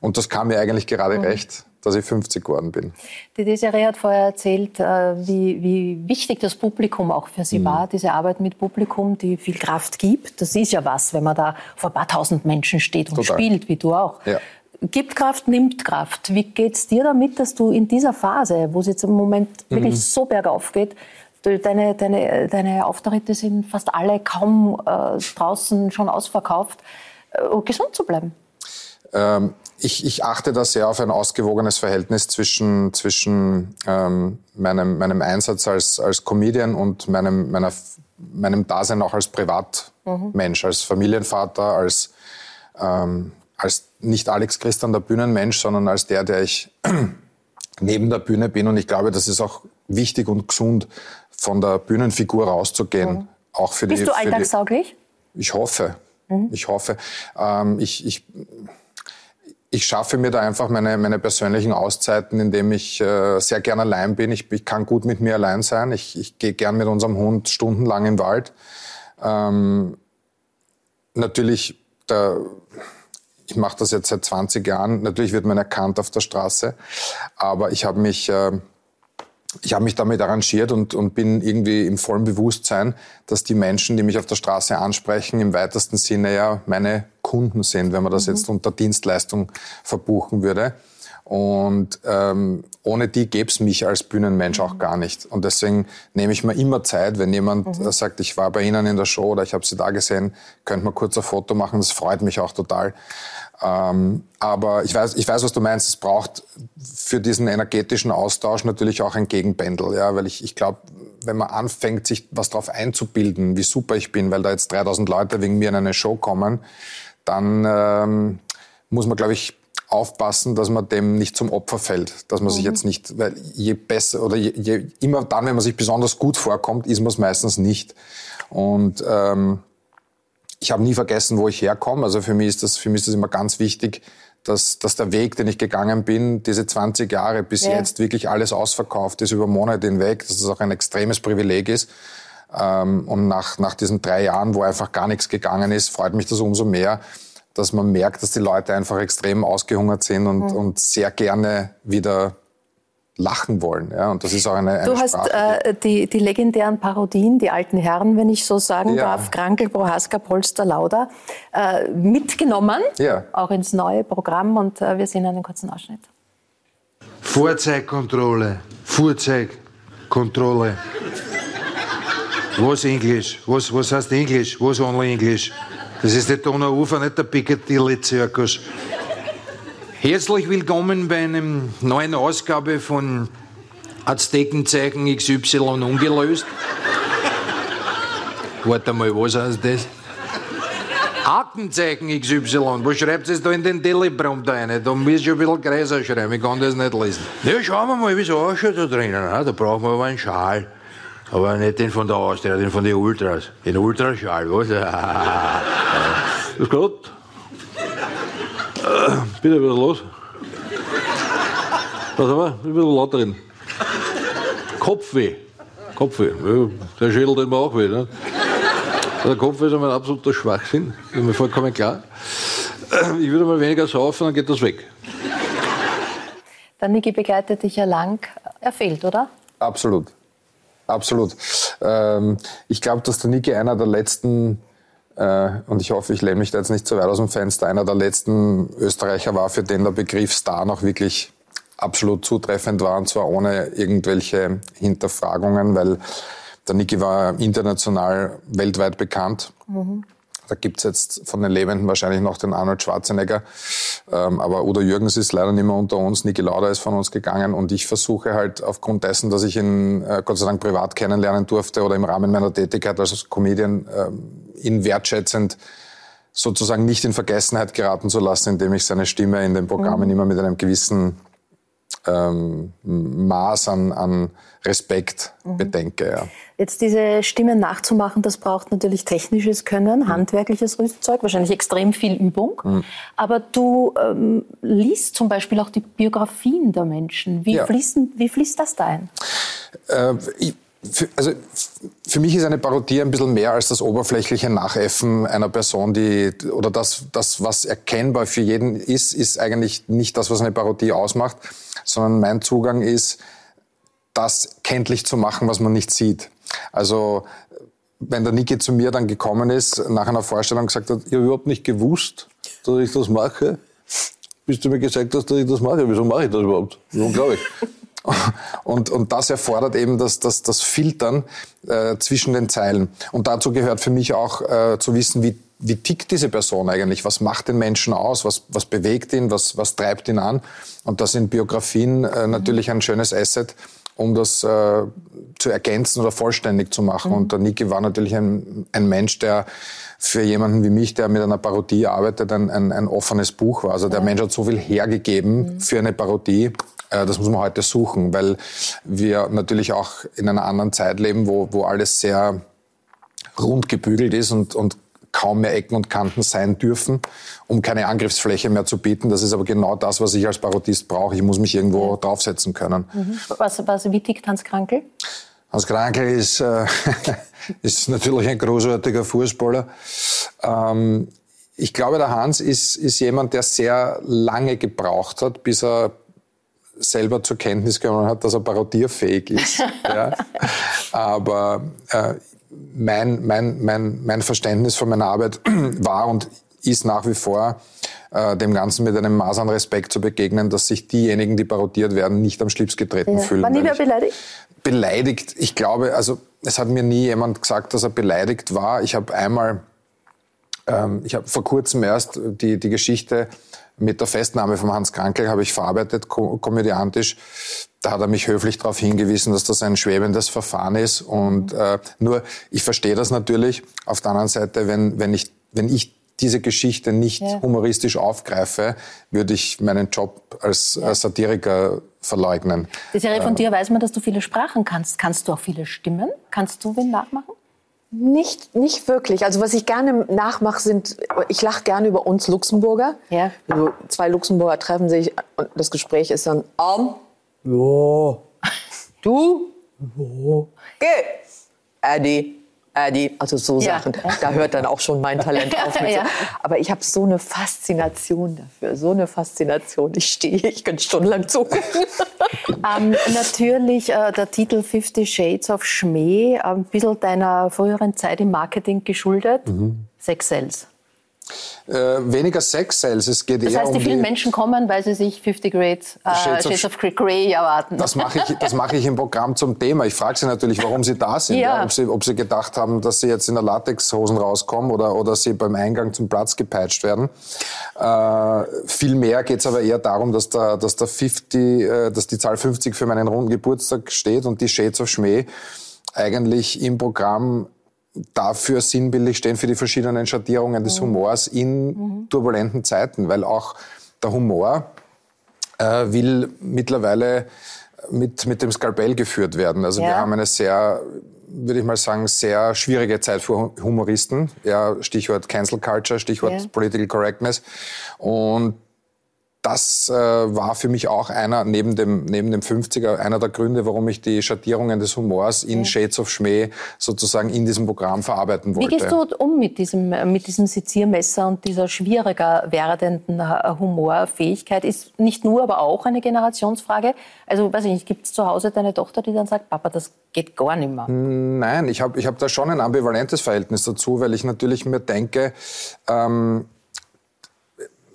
Und das kam mir eigentlich gerade mhm. recht dass ich 50 geworden bin. Die Desiree hat vorher erzählt, äh, wie, wie wichtig das Publikum auch für sie mhm. war, diese Arbeit mit Publikum, die viel Kraft gibt. Das ist ja was, wenn man da vor ein paar tausend Menschen steht und Total. spielt, wie du auch. Ja. Gibt Kraft, nimmt Kraft. Wie geht es dir damit, dass du in dieser Phase, wo es jetzt im Moment mhm. wirklich so bergauf geht, deine, deine, deine Auftritte sind fast alle kaum äh, draußen schon ausverkauft, äh, gesund zu bleiben? Ähm, ich, ich achte da sehr auf ein ausgewogenes Verhältnis zwischen, zwischen ähm, meinem, meinem Einsatz als, als Comedian und meinem, meiner, meinem Dasein auch als Privatmensch, mhm. als Familienvater, als, ähm, als nicht Alex Christian der Bühnenmensch, sondern als der, der ich neben der Bühne bin. Und ich glaube, das ist auch wichtig und gesund, von der Bühnenfigur rauszugehen. Mhm. Auch für Bist die, du alltagssauglich? Ich hoffe. Mhm. Ich hoffe. Ähm, ich, ich ich schaffe mir da einfach meine, meine persönlichen Auszeiten, indem ich äh, sehr gern allein bin. Ich, ich kann gut mit mir allein sein. Ich, ich gehe gern mit unserem Hund stundenlang im Wald. Ähm, natürlich, der, ich mache das jetzt seit 20 Jahren. Natürlich wird man erkannt auf der Straße, aber ich habe mich äh, ich habe mich damit arrangiert und, und bin irgendwie im vollen Bewusstsein, dass die Menschen, die mich auf der Straße ansprechen, im weitesten Sinne ja meine Kunden sind, wenn man das mhm. jetzt unter Dienstleistung verbuchen würde. Und ähm, ohne die gäbe es mich als Bühnenmensch auch gar nicht. Und deswegen nehme ich mir immer Zeit, wenn jemand mhm. sagt, ich war bei Ihnen in der Show oder ich habe Sie da gesehen, könnte man kurz ein Foto machen. Das freut mich auch total. Ähm, aber ich weiß, ich weiß, was du meinst. Es braucht für diesen energetischen Austausch natürlich auch ein Gegenpendel, ja, weil ich, ich glaube, wenn man anfängt, sich was darauf einzubilden, wie super ich bin, weil da jetzt 3000 Leute wegen mir in eine Show kommen, dann ähm, muss man, glaube ich, aufpassen, dass man dem nicht zum Opfer fällt, dass man mhm. sich jetzt nicht, weil je besser oder je, je, immer dann, wenn man sich besonders gut vorkommt, ist man es meistens nicht. Und ähm, ich habe nie vergessen, wo ich herkomme. Also für mich ist das, für mich ist das immer ganz wichtig, dass, dass der Weg, den ich gegangen bin, diese 20 Jahre bis ja. jetzt wirklich alles ausverkauft ist über Monate hinweg, dass es auch ein extremes Privileg ist. Ähm, und nach, nach diesen drei Jahren, wo einfach gar nichts gegangen ist, freut mich das umso mehr, dass man merkt, dass die Leute einfach extrem ausgehungert sind und, mhm. und sehr gerne wieder lachen wollen. Ja, und das ist auch eine, eine Du hast äh, die, die legendären Parodien, die alten Herren, wenn ich so sagen ja. darf, Krankel, Prohaska, Polster, Lauda, äh, mitgenommen, ja. auch ins neue Programm. Und äh, wir sehen einen kurzen Ausschnitt. Fahrzeugkontrolle, Fahrzeugkontrolle. Was Englisch? Was, was heißt Englisch? Was only Englisch? Das ist der Donauufer, nicht der Piccadilly-Zirkus. Herzlich willkommen bei einer neuen Ausgabe von Aztekenzeichen XY ungelöst. Warte mal, was heißt das? Aktenzeichen XY. Wo schreibt es da in den Teleprompter rein? Da muss ich ein bisschen größer schreiben. Ich kann das nicht lesen. Ja, schauen wir mal, wie es ausschaut da drinnen. Da brauchen wir aber einen Schal. Aber nicht den von der Austria, den von den Ultras. Den Ultraschal, was? Das Gott. Bitte, was los? Was haben wir? Ein bisschen lauter reden. Kopfweh. Kopfweh. Ja, der Schädel tut mir auch weh. Ne? Der Kopf ist einmal ein absoluter Schwachsinn. Das ist mir vollkommen klar. Ich würde mal weniger saufen, dann geht das weg. Der Niki begleitet dich ja lang. Er fehlt, oder? Absolut. Absolut. Ähm, ich glaube, dass der Niki einer der letzten, äh, und ich hoffe, ich lehne mich da jetzt nicht zu weit aus dem Fenster, einer der letzten Österreicher war, für den der Begriff Star noch wirklich absolut zutreffend war, und zwar ohne irgendwelche Hinterfragungen, weil der Niki war international weltweit bekannt. Mhm. Da gibt's jetzt von den Lebenden wahrscheinlich noch den Arnold Schwarzenegger. Ähm, aber Udo Jürgens ist leider nicht mehr unter uns. Niki Lauda ist von uns gegangen. Und ich versuche halt aufgrund dessen, dass ich ihn äh, Gott sei Dank privat kennenlernen durfte oder im Rahmen meiner Tätigkeit als Comedian, äh, ihn wertschätzend sozusagen nicht in Vergessenheit geraten zu lassen, indem ich seine Stimme in den Programmen mhm. immer mit einem gewissen ähm, Maß an, an Respekt mhm. bedenke. Ja. Jetzt diese Stimmen nachzumachen, das braucht natürlich technisches Können, mhm. handwerkliches Rüstzeug, wahrscheinlich extrem viel Übung. Mhm. Aber du ähm, liest zum Beispiel auch die Biografien der Menschen. Wie, ja. fließen, wie fließt das da ein? Äh, ich, also für mich ist eine Parodie ein bisschen mehr als das oberflächliche Nachäffen einer Person, die oder das, das, was erkennbar für jeden ist, ist eigentlich nicht das, was eine Parodie ausmacht, sondern mein Zugang ist, das kenntlich zu machen, was man nicht sieht. Also wenn der Niki zu mir dann gekommen ist, nach einer Vorstellung gesagt hat, ich habe überhaupt nicht gewusst, dass ich das mache, bis du mir gesagt hast, dass ich das mache. Wieso mache ich das überhaupt? Unglaublich. Und, und das erfordert eben das, das, das Filtern äh, zwischen den Zeilen. Und dazu gehört für mich auch äh, zu wissen, wie wie tickt diese Person eigentlich? Was macht den Menschen aus? Was, was bewegt ihn? Was, was treibt ihn an? Und da sind Biografien äh, natürlich ein schönes Asset, um das äh, zu ergänzen oder vollständig zu machen. Mhm. Und der Niki war natürlich ein, ein Mensch, der für jemanden wie mich, der mit einer Parodie arbeitet, ein, ein, ein offenes Buch war. Also der ja. Mensch hat so viel hergegeben mhm. für eine Parodie. Äh, das muss man heute suchen, weil wir natürlich auch in einer anderen Zeit leben, wo, wo alles sehr rund gebügelt ist und, und kaum mehr Ecken und Kanten sein dürfen, um keine Angriffsfläche mehr zu bieten. Das ist aber genau das, was ich als Parodist brauche. Ich muss mich irgendwo mhm. draufsetzen können. Mhm. Was, was, wie tickt Hans Krankel? Hans Krankel ist, äh, ist natürlich ein großartiger Fußballer. Ähm, ich glaube, der Hans ist, ist jemand, der sehr lange gebraucht hat, bis er selber zur Kenntnis genommen hat, dass er parodierfähig ist. ja. Aber äh, mein, mein, mein, mein Verständnis von meiner Arbeit war und ist nach wie vor, äh, dem Ganzen mit einem Maß an Respekt zu begegnen, dass sich diejenigen, die parodiert werden, nicht am Schlips getreten ja. fühlen. War nie wer beleidigt? Beleidigt, ich glaube, also es hat mir nie jemand gesagt, dass er beleidigt war. Ich habe einmal, ähm, ich habe vor kurzem erst die, die Geschichte mit der Festnahme von Hans Krankel habe ich verarbeitet, ko komödiantisch. Da hat er mich höflich darauf hingewiesen, dass das ein schwebendes Verfahren ist. Und äh, nur, ich verstehe das natürlich. Auf der anderen Seite, wenn, wenn, ich, wenn ich diese Geschichte nicht ja. humoristisch aufgreife, würde ich meinen Job als, ja. als Satiriker verleugnen. Die Serie von äh, dir weiß man, dass du viele Sprachen kannst. Kannst du auch viele Stimmen? Kannst du wen nachmachen? Nicht, nicht wirklich. Also was ich gerne nachmache, sind, ich lache gerne über uns Luxemburger. Ja. Also zwei Luxemburger treffen sich und das Gespräch ist dann, Arm, ja. Du, ja. Geh, Eddie, Eddie, also so ja. Sachen. Da hört dann auch schon mein Talent auf. Mit ja. Aber ich habe so eine Faszination dafür, so eine Faszination. Ich stehe, ich könnte stundenlang zugucken. ähm, natürlich äh, der Titel Fifty Shades of Schmäh, äh, ein bisschen deiner früheren Zeit im Marketing geschuldet. Mhm. Sex Sales. Äh, weniger Sex-Sales, es geht das eher heißt, um die vielen Menschen kommen, weil sie sich 50 Grades, äh, Shades, Shades of, of Grey erwarten. Das mache ich, das mache ich im Programm zum Thema. Ich frage sie natürlich, warum sie da sind. Ja. Ja, ob, sie, ob sie gedacht haben, dass sie jetzt in der Latexhosen rauskommen oder, oder sie beim Eingang zum Platz gepeitscht werden. Äh, viel mehr geht es aber eher darum, dass, der, dass, der 50, äh, dass die Zahl 50 für meinen runden Geburtstag steht und die Shades of Schmäh eigentlich im Programm dafür sinnbildlich stehen, für die verschiedenen Schattierungen des mhm. Humors in mhm. turbulenten Zeiten, weil auch der Humor äh, will mittlerweile mit, mit dem Skalpell geführt werden. Also ja. wir haben eine sehr, würde ich mal sagen, sehr schwierige Zeit für Humoristen. Ja, Stichwort Cancel Culture, Stichwort ja. Political Correctness. Und das äh, war für mich auch einer, neben dem, neben dem 50er, einer der Gründe, warum ich die Schattierungen des Humors in. Shades of Schmäh sozusagen in diesem Programm verarbeiten wollte. Wie gehst du um mit diesem, mit diesem Seziermesser und dieser schwieriger werdenden äh, Humorfähigkeit? Ist nicht nur, aber auch eine Generationsfrage. Also, weiß ich nicht, gibt es zu Hause deine Tochter, die dann sagt, Papa, das geht gar nicht mehr? Nein, ich habe ich hab da schon ein ambivalentes Verhältnis dazu, weil ich natürlich mir denke, ähm,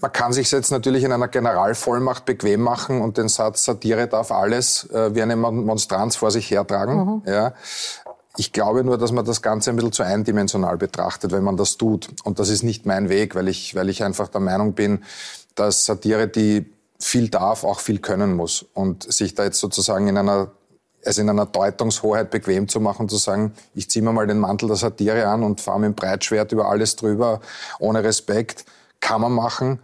man kann sich jetzt natürlich in einer Generalvollmacht bequem machen und den Satz Satire darf alles äh, wie eine Monstranz vor sich hertragen. Mhm. Ja. Ich glaube nur, dass man das Ganze ein bisschen zu eindimensional betrachtet, wenn man das tut. Und das ist nicht mein Weg, weil ich, weil ich einfach der Meinung bin, dass Satire, die viel darf, auch viel können muss. Und sich da jetzt sozusagen in einer also in einer Deutungshoheit bequem zu machen, zu sagen, ich ziehe mir mal den Mantel der Satire an und fahre mit dem Breitschwert über alles drüber, ohne Respekt kann man machen,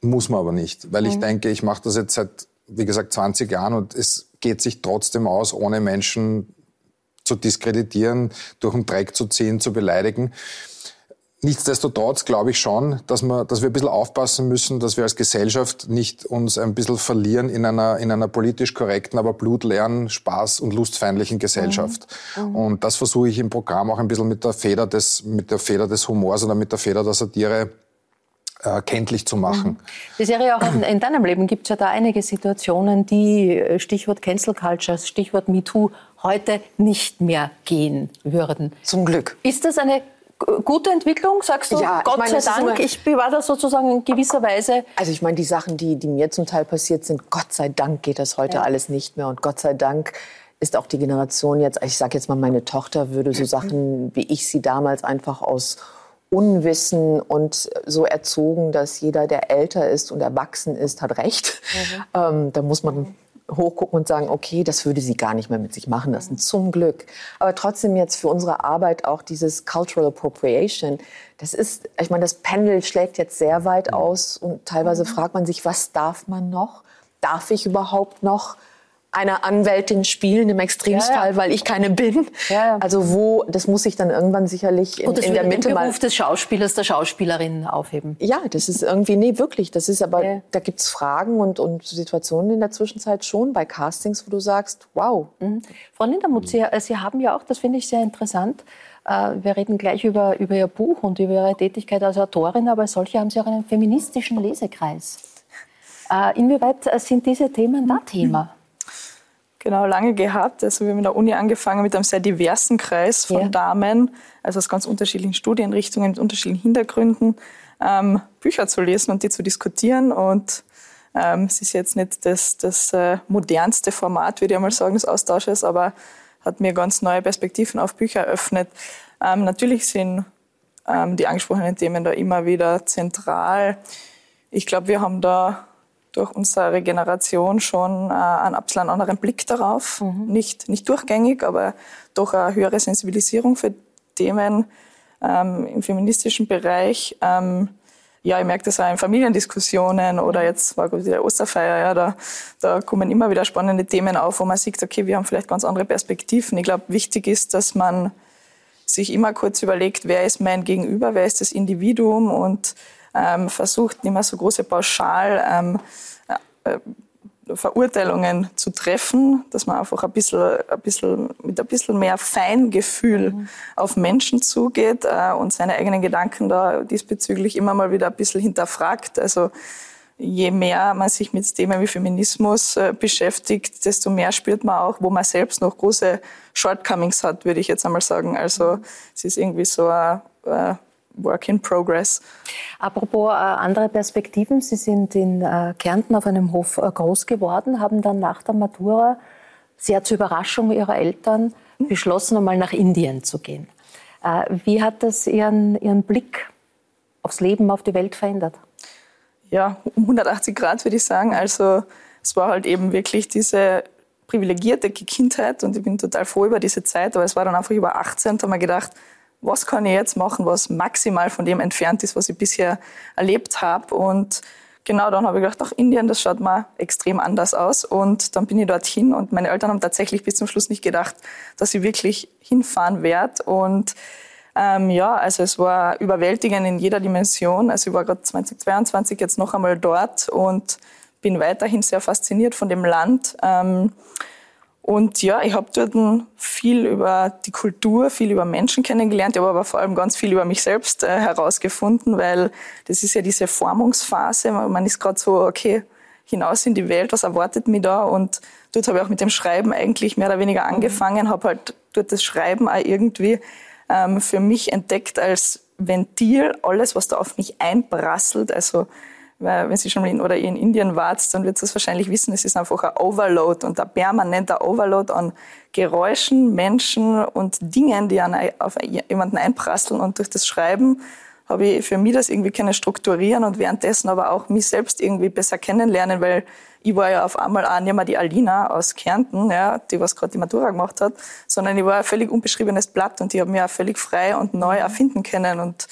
muss man aber nicht, weil ich mhm. denke, ich mache das jetzt seit, wie gesagt, 20 Jahren und es geht sich trotzdem aus, ohne Menschen zu diskreditieren, durch den Dreck zu ziehen, zu beleidigen. Nichtsdestotrotz glaube ich schon, dass, wir, dass wir ein bisschen aufpassen müssen, dass wir als Gesellschaft nicht uns ein bisschen verlieren in einer, in einer politisch korrekten, aber blutleeren, spaß- und lustfeindlichen Gesellschaft. Mhm. Mhm. Und das versuche ich im Programm auch ein bisschen mit der Feder des, mit der Feder des Humors oder mit der Feder der Satire äh, kenntlich zu machen. Mhm. Die Serie auch in, in deinem Leben gibt es ja da einige Situationen, die äh, Stichwort Cancel Culture, Stichwort MeToo heute nicht mehr gehen würden. Zum Glück. Ist das eine gute Entwicklung, sagst du? Ja, Gott ich mein, sei Dank. Ich war da sozusagen in gewisser Weise. Also ich meine, die Sachen, die, die mir zum Teil passiert sind, Gott sei Dank geht das heute ja. alles nicht mehr. Und Gott sei Dank ist auch die Generation jetzt, ich sage jetzt mal, meine Tochter würde so Sachen, wie ich sie damals einfach aus Unwissen und so erzogen, dass jeder, der älter ist und erwachsen ist, hat Recht. Mhm. Ähm, da muss man hochgucken und sagen, okay, das würde sie gar nicht mehr mit sich machen lassen, zum Glück. Aber trotzdem jetzt für unsere Arbeit auch dieses Cultural Appropriation, das ist, ich meine, das Pendel schlägt jetzt sehr weit mhm. aus und teilweise mhm. fragt man sich, was darf man noch? Darf ich überhaupt noch einer Anwältin spielen im Extremfall, ja, ja. weil ich keine bin. Ja, also wo, das muss ich dann irgendwann sicherlich in, in der Mitte den Beruf des Schauspielers, der Schauspielerin aufheben. Ja, das ist irgendwie, nee, wirklich. Das ist aber, da gibt's Fragen und, und Situationen in der Zwischenzeit schon bei Castings, wo du sagst, wow. Mhm. Frau Lindermuth, Sie, äh, Sie haben ja auch, das finde ich sehr interessant, äh, wir reden gleich über, über Ihr Buch und über Ihre Tätigkeit als Autorin, aber als solche haben Sie auch einen feministischen Lesekreis. Äh, inwieweit sind diese Themen da Thema? Genau, lange gehabt. Also wir haben in der Uni angefangen mit einem sehr diversen Kreis von ja. Damen, also aus ganz unterschiedlichen Studienrichtungen, mit unterschiedlichen Hintergründen, ähm, Bücher zu lesen und die zu diskutieren. Und ähm, es ist jetzt nicht das, das äh, modernste Format, würde ich mal sagen, des Austausches, aber hat mir ganz neue Perspektiven auf Bücher eröffnet. Ähm, natürlich sind ähm, die angesprochenen Themen da immer wieder zentral. Ich glaube, wir haben da durch unsere Generation schon äh, einen absolut anderen Blick darauf. Mhm. Nicht, nicht durchgängig, aber doch eine höhere Sensibilisierung für Themen ähm, im feministischen Bereich. Ähm, ja, ich merke das auch in Familiendiskussionen oder jetzt war gut die Osterfeier, ja, da, da kommen immer wieder spannende Themen auf, wo man sieht, okay, wir haben vielleicht ganz andere Perspektiven. Ich glaube, wichtig ist, dass man sich immer kurz überlegt, wer ist mein Gegenüber, wer ist das Individuum und versucht nicht mehr so große Pauschal ähm, äh, Verurteilungen zu treffen, dass man einfach ein bisschen, ein bisschen mit ein bisschen mehr Feingefühl mhm. auf Menschen zugeht äh, und seine eigenen Gedanken da diesbezüglich immer mal wieder ein bisschen hinterfragt. Also je mehr man sich mit Themen wie Feminismus äh, beschäftigt, desto mehr spürt man auch, wo man selbst noch große Shortcomings hat, würde ich jetzt einmal sagen. Also es ist irgendwie so ein, ein Work in Progress. Apropos äh, andere Perspektiven, Sie sind in äh, Kärnten auf einem Hof äh, groß geworden, haben dann nach der Matura sehr zur Überraschung Ihrer Eltern beschlossen, einmal nach Indien zu gehen. Äh, wie hat das Ihren, Ihren Blick aufs Leben, auf die Welt verändert? Ja, um 180 Grad würde ich sagen. Also es war halt eben wirklich diese privilegierte Kindheit und ich bin total froh über diese Zeit, aber es war dann einfach über 18 da haben wir gedacht, was kann ich jetzt machen, was maximal von dem entfernt ist, was ich bisher erlebt habe. Und genau dann habe ich gedacht, ach, Indien, das schaut mal extrem anders aus. Und dann bin ich dorthin und meine Eltern haben tatsächlich bis zum Schluss nicht gedacht, dass ich wirklich hinfahren werde. Und ähm, ja, also es war überwältigend in jeder Dimension. Also ich war gerade 2022 jetzt noch einmal dort und bin weiterhin sehr fasziniert von dem Land. Ähm, und ja, ich habe dort viel über die Kultur, viel über Menschen kennengelernt, aber, aber vor allem ganz viel über mich selbst äh, herausgefunden, weil das ist ja diese Formungsphase. Man ist gerade so, okay, hinaus in die Welt, was erwartet mich da? Und dort habe ich auch mit dem Schreiben eigentlich mehr oder weniger angefangen, habe halt dort das Schreiben auch irgendwie ähm, für mich entdeckt als Ventil, alles, was da auf mich einprasselt, also weil wenn Sie schon mal in, oder in Indien wart, dann wird es wahrscheinlich wissen, es ist einfach ein Overload und ein permanenter Overload an Geräuschen, Menschen und Dingen, die an, auf jemanden einprasseln. Und durch das Schreiben habe ich für mich das irgendwie können strukturieren und währenddessen aber auch mich selbst irgendwie besser kennenlernen, weil ich war ja auf einmal auch nicht mehr die Alina aus Kärnten, ja, die was gerade die Matura gemacht hat, sondern ich war ein völlig unbeschriebenes Blatt und ich habe mich auch völlig frei und neu erfinden können. Und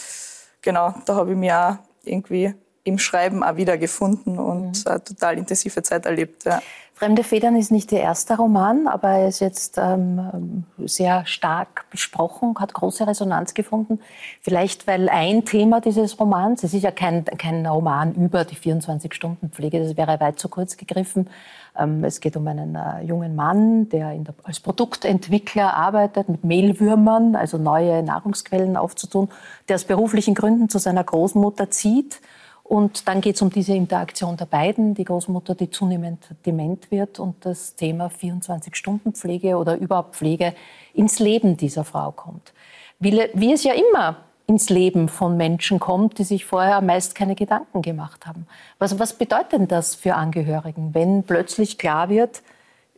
genau, da habe ich mich auch irgendwie im Schreiben auch wieder gefunden und mhm. total intensive Zeit erlebt. Ja. Fremde Federn ist nicht der erste Roman, aber er ist jetzt ähm, sehr stark besprochen, hat große Resonanz gefunden. Vielleicht, weil ein Thema dieses Romans, es ist ja kein, kein Roman über die 24-Stunden-Pflege, das wäre weit zu kurz gegriffen. Ähm, es geht um einen äh, jungen Mann, der der, als Produktentwickler arbeitet, mit Mehlwürmern, also neue Nahrungsquellen aufzutun, der aus beruflichen Gründen zu seiner Großmutter zieht und dann geht es um diese Interaktion der beiden, die Großmutter, die zunehmend dement wird und das Thema 24-Stunden-Pflege oder überhaupt Pflege ins Leben dieser Frau kommt. Wie, wie es ja immer ins Leben von Menschen kommt, die sich vorher meist keine Gedanken gemacht haben. Was, was bedeutet denn das für Angehörigen, wenn plötzlich klar wird,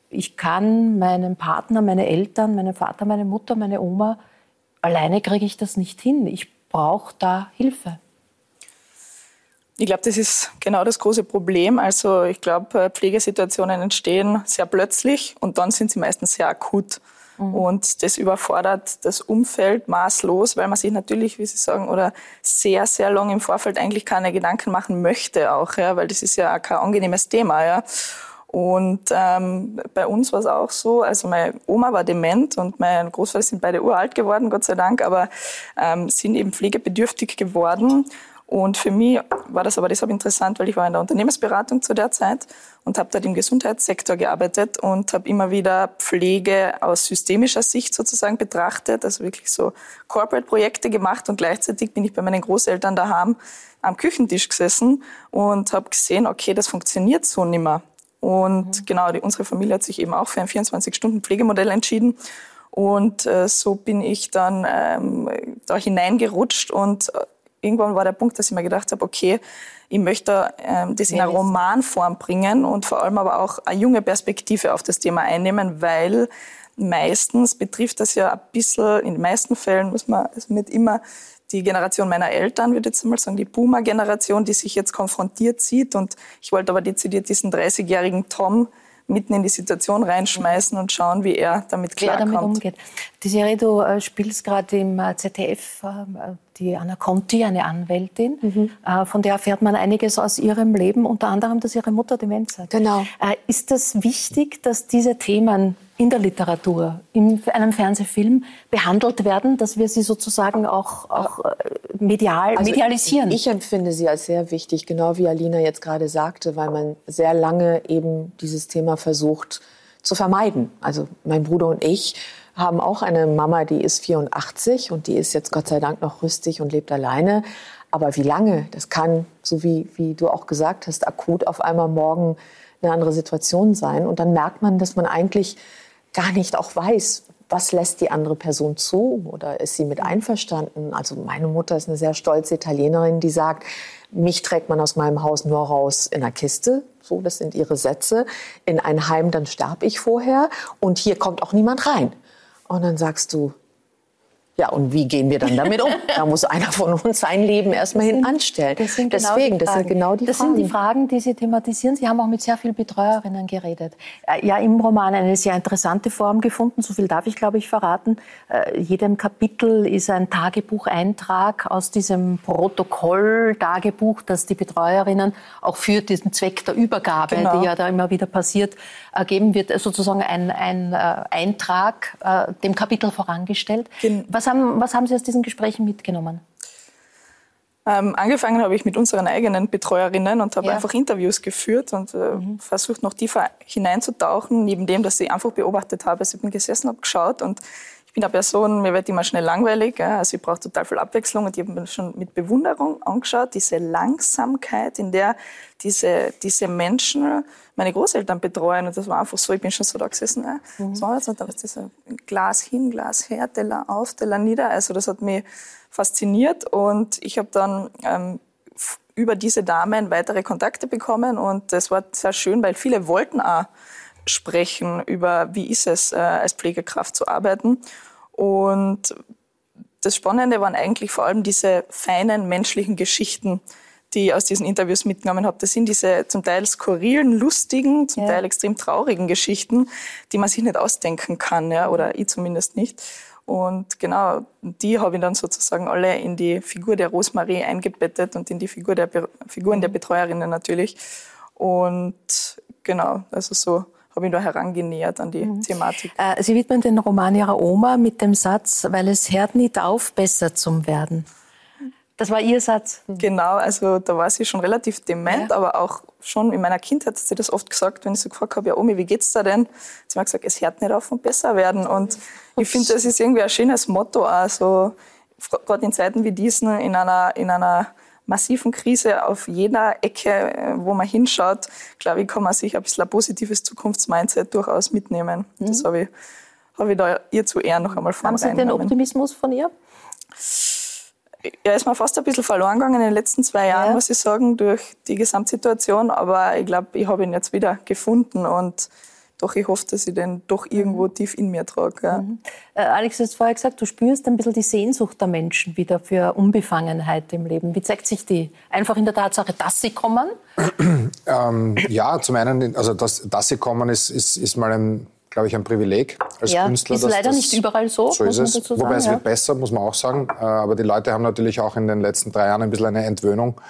ich kann meinen Partner, meine Eltern, meinen Vater, meine Mutter, meine Oma, alleine kriege ich das nicht hin. Ich brauche da Hilfe. Ich glaube, das ist genau das große Problem. Also ich glaube, äh, Pflegesituationen entstehen sehr plötzlich und dann sind sie meistens sehr akut. Mhm. Und das überfordert das Umfeld maßlos, weil man sich natürlich, wie Sie sagen, oder sehr, sehr lang im Vorfeld eigentlich keine Gedanken machen möchte auch, ja, weil das ist ja kein angenehmes Thema, ja. Und ähm, bei uns war es auch so, also meine Oma war dement und mein Großvater sind beide uralt geworden, Gott sei Dank, aber ähm, sind eben pflegebedürftig geworden. Und für mich war das aber deshalb interessant, weil ich war in der Unternehmensberatung zu der Zeit und habe dort im Gesundheitssektor gearbeitet und habe immer wieder Pflege aus systemischer Sicht sozusagen betrachtet, also wirklich so Corporate-Projekte gemacht und gleichzeitig bin ich bei meinen Großeltern daheim am Küchentisch gesessen und habe gesehen, okay, das funktioniert so nimmer. Und mhm. genau, die, unsere Familie hat sich eben auch für ein 24-Stunden-Pflegemodell entschieden. Und äh, so bin ich dann ähm, da hineingerutscht und äh, irgendwann war der Punkt, dass ich mir gedacht habe, okay, ich möchte ähm, das in eine Romanform bringen und vor allem aber auch eine junge Perspektive auf das Thema einnehmen, weil meistens betrifft das ja ein bisschen, in den meisten Fällen muss man also nicht immer die Generation meiner Eltern, würde ich jetzt mal sagen, die Boomer-Generation, die sich jetzt konfrontiert sieht. Und ich wollte aber dezidiert diesen 30-jährigen Tom mitten in die Situation reinschmeißen und schauen, wie er damit klarkommt. Wie er damit umgeht. Die Serie, du äh, spielst gerade im äh, ZDF äh, die Anna Conti, eine Anwältin, mhm. von der erfährt man einiges aus ihrem Leben, unter anderem, dass ihre Mutter Demenz hat. Genau. Ist das wichtig, dass diese Themen in der Literatur, in einem Fernsehfilm behandelt werden, dass wir sie sozusagen auch, auch medial, also medialisieren? Ich empfinde sie als sehr wichtig, genau wie Alina jetzt gerade sagte, weil man sehr lange eben dieses Thema versucht zu vermeiden. Also mein Bruder und ich haben auch eine Mama, die ist 84 und die ist jetzt Gott sei Dank noch rüstig und lebt alleine. Aber wie lange? Das kann, so wie, wie du auch gesagt hast, akut auf einmal morgen eine andere Situation sein. Und dann merkt man, dass man eigentlich gar nicht auch weiß, was lässt die andere Person zu oder ist sie mit einverstanden? Also meine Mutter ist eine sehr stolze Italienerin, die sagt, mich trägt man aus meinem Haus nur raus in einer Kiste. So, das sind ihre Sätze. In ein Heim, dann sterbe ich vorher. Und hier kommt auch niemand rein. Und dann sagst du, Ja, und wie gehen wir dann damit um? Da muss einer von uns sein Leben erstmal hin anstellen. Das sind genau Deswegen, die das sind Fragen. genau die das Fragen. sind die Fragen, die Sie thematisieren. Sie haben auch mit sehr vielen Betreuerinnen geredet. Äh, Ja, im Roman eine sehr interessante Form gefunden. So viel darf ich, glaube ich, verraten. Äh, jedem Kapitel ist ein Tagebucheintrag aus diesem Protokoll-Tagebuch, das die Betreuerinnen auch für diesen Zweck der Übergabe, Genau. die ja da immer wieder passiert, äh, geben wird, äh, sozusagen ein, ein äh, Eintrag äh, dem Kapitel vorangestellt. Gen- Was haben, was haben Sie aus diesen Gesprächen mitgenommen? Ähm, angefangen habe ich mit unseren eigenen Betreuerinnen und habe Ja. einfach Interviews geführt und äh, versucht noch tiefer hineinzutauchen, neben dem, dass ich einfach beobachtet habe. Also ich bin gesessen, habe geschaut und ich bin eine Person, mir wird immer schnell langweilig. Ja? Also ich brauche total viel Abwechslung und ich habe mir schon mit Bewunderung angeschaut, diese Langsamkeit, in der diese, diese Menschen meine Großeltern betreuen. Und das war einfach so, ich bin schon so da gesessen, ja, was machen wir jetzt? Und dann ist das so Glas hin, Glas her, Teller auf, Teller nieder. Also das hat mich fasziniert und ich habe dann ähm, über diese Damen weitere Kontakte bekommen und das war sehr schön, weil viele wollten auch sprechen über, wie ist es, äh, als Pflegekraft zu arbeiten. Und das Spannende waren eigentlich vor allem diese feinen menschlichen Geschichten, die ich aus diesen Interviews mitgenommen habe. Das sind diese zum Teil skurrilen, lustigen, zum Teil extrem traurigen Geschichten, die man sich nicht ausdenken kann, ja, oder ich zumindest nicht. Und genau, die habe ich dann sozusagen alle in die Figur der Rosmarie eingebettet und in die Figur der Be Figuren der Betreuerinnen natürlich. Und genau, also so habe ich da herangenähert an die Thematik. Äh, Sie widmen den Roman Ihrer Oma mit dem Satz, weil es hört nicht auf, besser zum werden. Das war Ihr Satz. Genau, also da war sie schon relativ dement, aber auch schon in meiner Kindheit hat sie das oft gesagt, wenn ich so gefragt habe, ja Omi, wie geht's da denn? Sie hat gesagt, es hört nicht auf und besser werden. Und ich finde, das ist irgendwie ein schönes Motto, also gerade in Zeiten wie diesen, in einer, in einer massiven Krise auf jeder Ecke, äh, wo man hinschaut, glaube ich, kann man sich ein bisschen ein positives Zukunftsmindset durchaus mitnehmen. Das habe ich, habe ich da ihr zu Ehren noch einmal Haben Sie den. Optimismus von ihr? Er ist mir fast ein bisschen verloren gegangen in den letzten zwei Jahren, Ja. muss ich sagen, durch die Gesamtsituation. Aber ich glaube, ich habe ihn jetzt wieder gefunden und doch, ich hoffe, dass ich den doch irgendwo tief in mir trage. Ja. Äh, Alex, du hast vorher gesagt, du spürst ein bisschen die Sehnsucht der Menschen wieder für Unbefangenheit im Leben. Wie zeigt sich die? Einfach in der Tatsache, dass sie kommen? Ähm, ja, zum einen, also dass, dass sie kommen, ist, ist, ist mal ein, glaube ich, ein Privileg als Ja, Künstler. ist dass leider das, nicht überall so, So muss ist man es. dazu Wobei sagen, es ja. wird besser, muss man auch sagen. Äh, Aber die Leute haben natürlich auch in den letzten drei Jahren ein bisschen eine Entwöhnung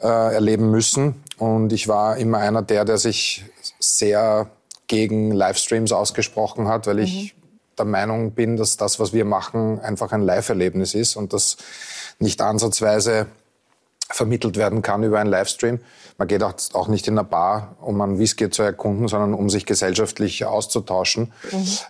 äh, erleben müssen. Und ich war immer einer der, der sich sehr gegen Livestreams ausgesprochen hat, weil ich der Meinung bin, dass das, was wir machen, einfach ein Live-Erlebnis ist und das nicht ansatzweise vermittelt werden kann über einen Livestream. Man geht auch, nicht in eine Bar, um einen Whisky zu erkunden, sondern um sich gesellschaftlich auszutauschen.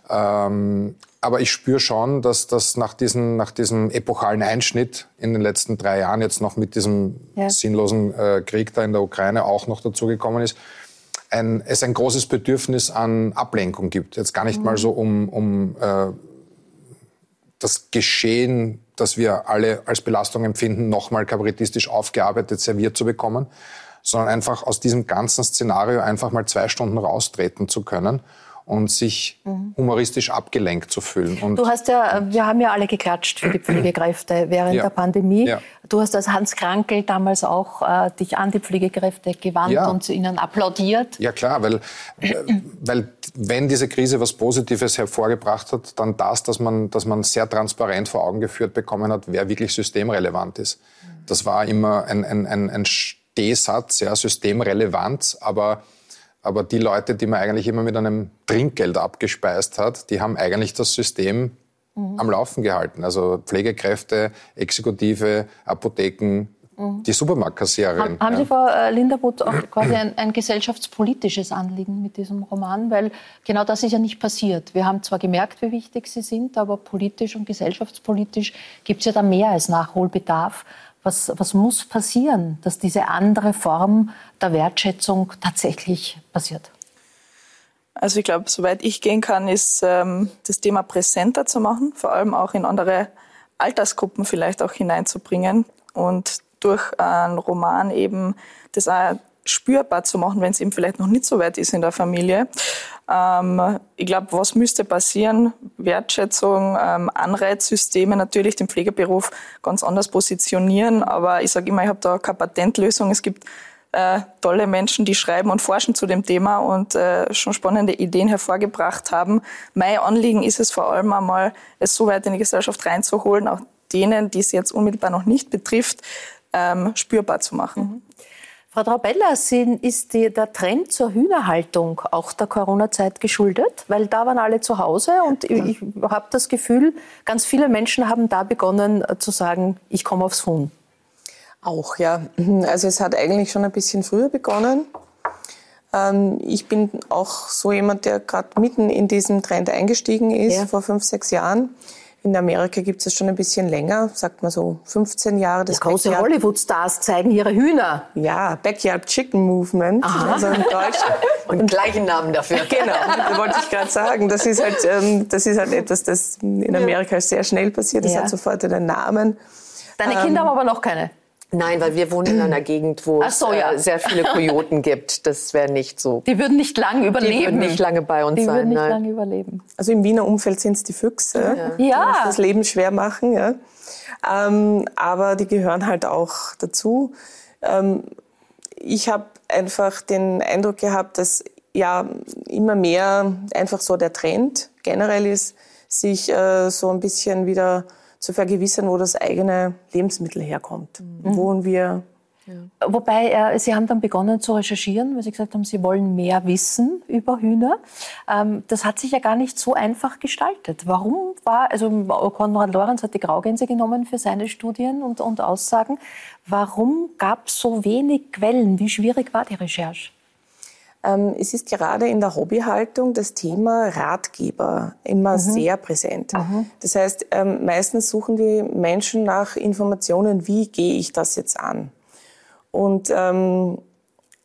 Ähm, aber ich spüre schon, dass das nach, diesen, nach diesem epochalen Einschnitt in den letzten drei Jahren jetzt noch mit diesem Ja. sinnlosen äh, Krieg da in der Ukraine auch noch dazugekommen ist, ein, es ein großes Bedürfnis an Ablenkung gibt. Jetzt gar nicht mal so um, um äh, das Geschehen, das wir alle als Belastung empfinden, nochmal kabarettistisch aufgearbeitet serviert zu bekommen, sondern einfach aus diesem ganzen Szenario einfach mal zwei Stunden raustreten zu können und sich humoristisch abgelenkt zu fühlen. Und Du hast ja, äh, wir haben ja alle geklatscht für die Pflegekräfte während Ja. der Pandemie. Ja. Du hast als Hans Krankel damals auch äh, dich an die Pflegekräfte gewandt Ja. und ihnen applaudiert. Ja klar, weil, äh, weil wenn diese Krise was Positives hervorgebracht hat, dann das, dass man, dass man sehr transparent vor Augen geführt bekommen hat, wer wirklich systemrelevant ist. Das war immer ein, ein, ein, ein Stehsatz, ja, Systemrelevanz, aber, aber die Leute, die man eigentlich immer mit einem Trinkgeld abgespeist hat, die haben eigentlich das System am Laufen gehalten. Also Pflegekräfte, Exekutive, Apotheken, die Supermarktkassiererin. Haben, haben ja. Sie, Frau äh, Linderwood, auch quasi ein, ein gesellschaftspolitisches Anliegen mit diesem Roman? Weil genau das ist ja nicht passiert. Wir haben zwar gemerkt, wie wichtig Sie sind, aber politisch und gesellschaftspolitisch gibt es ja da mehr als Nachholbedarf. Was, was muss passieren, dass diese andere Form der Wertschätzung tatsächlich passiert? Also ich glaube, soweit ich gehen kann, ist ähm, das Thema präsenter zu machen, vor allem auch in andere Altersgruppen vielleicht auch hineinzubringen und durch einen Roman eben das auch spürbar zu machen, wenn es eben vielleicht noch nicht so weit ist in der Familie. Ähm, ich glaube, was müsste passieren? Wertschätzung, ähm, Anreizsysteme natürlich, den Pflegeberuf ganz anders positionieren. Aber ich sage immer, ich habe da keine Patentlösung. Es gibt äh, tolle Menschen, die schreiben und forschen zu dem Thema und äh, schon spannende Ideen hervorgebracht haben. Mein Anliegen ist es vor allem einmal, es so weit in die Gesellschaft reinzuholen, auch denen, die es jetzt unmittelbar noch nicht betrifft, ähm, spürbar zu machen. Mhm. Frau Traubella, ist die, der Trend zur Hühnerhaltung auch der Corona-Zeit geschuldet? Weil da waren alle zu Hause und ich, ich habe das Gefühl, ganz viele Menschen haben da begonnen äh, zu sagen, ich komme aufs Huhn. Auch, ja. Also es hat eigentlich schon ein bisschen früher begonnen. Ähm, ich bin auch so jemand, der gerade mitten in diesen Trend eingestiegen ist, ja. vor fünf, sechs Jahren. In Amerika gibt es schon ein bisschen länger, sagt man so 15 Jahre. Das große Hollywood-Stars zeigen ihre Hühner. Ja, Backyard Chicken Movement. Aha. Also in Deutsch. Und gleichen Namen dafür. Genau, das wollte ich gerade sagen. Das ist, halt, ähm, das ist halt etwas, das in Amerika sehr schnell passiert. Das ja. hat sofort einen Namen. Deine Kinder ähm, haben aber noch keine. Nein, weil wir wohnen in einer Gegend, wo so, es ja. äh, sehr viele Kojoten gibt. Das wäre nicht so. Die würden nicht lange überleben. Die würden nicht lange bei uns die sein. Die würden nicht nein. lange überleben. Also im Wiener Umfeld sind es die Füchse, ja. die ja. das Leben schwer machen. Ja. Ähm, aber die gehören halt auch dazu. Ähm, ich habe einfach den Eindruck gehabt, dass ja immer mehr einfach so der Trend generell ist, sich äh, so ein bisschen wieder zu vergewissern, wo das eigene Lebensmittel herkommt. Mhm. Wo wir ja. Wobei äh, Sie haben dann begonnen zu recherchieren, weil Sie gesagt haben, Sie wollen mehr wissen über Hühner. Ähm, das hat sich ja gar nicht so einfach gestaltet. Warum war, also Konrad Lorenz hat die Graugänse genommen für seine Studien und, und Aussagen. Warum gab es so wenig Quellen? Wie schwierig war die Recherche? Ähm, es ist gerade in der Hobbyhaltung das Thema Ratgeber immer mhm. sehr präsent. Mhm. Das heißt, ähm, meistens suchen die Menschen nach Informationen, wie gehe ich das jetzt an? Und ähm,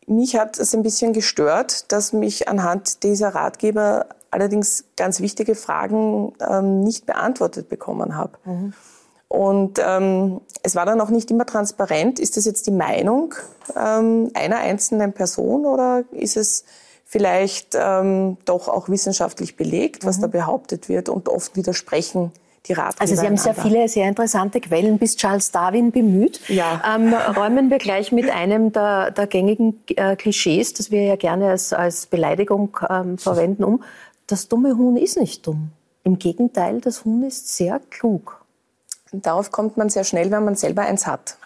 mich hat es ein bisschen gestört, dass mich anhand dieser Ratgeber allerdings ganz wichtige Fragen ähm, nicht beantwortet bekommen habe. Mhm. Und ähm, es war dann auch nicht immer transparent, ist das jetzt die Meinung ähm, einer einzelnen Person oder ist es vielleicht ähm, doch auch wissenschaftlich belegt, was mhm. da behauptet wird und oft widersprechen die Ratgeber. Also Sie haben sehr viele sehr interessante Quellen bis Charles Darwin bemüht. Ja. Ähm, räumen wir gleich mit einem der, der gängigen äh, Klischees, das wir ja gerne als, als Beleidigung ähm, verwenden, um. Das dumme Huhn ist nicht dumm. Im Gegenteil, das Huhn ist sehr klug. Darauf kommt man sehr schnell, wenn man selber eins hat.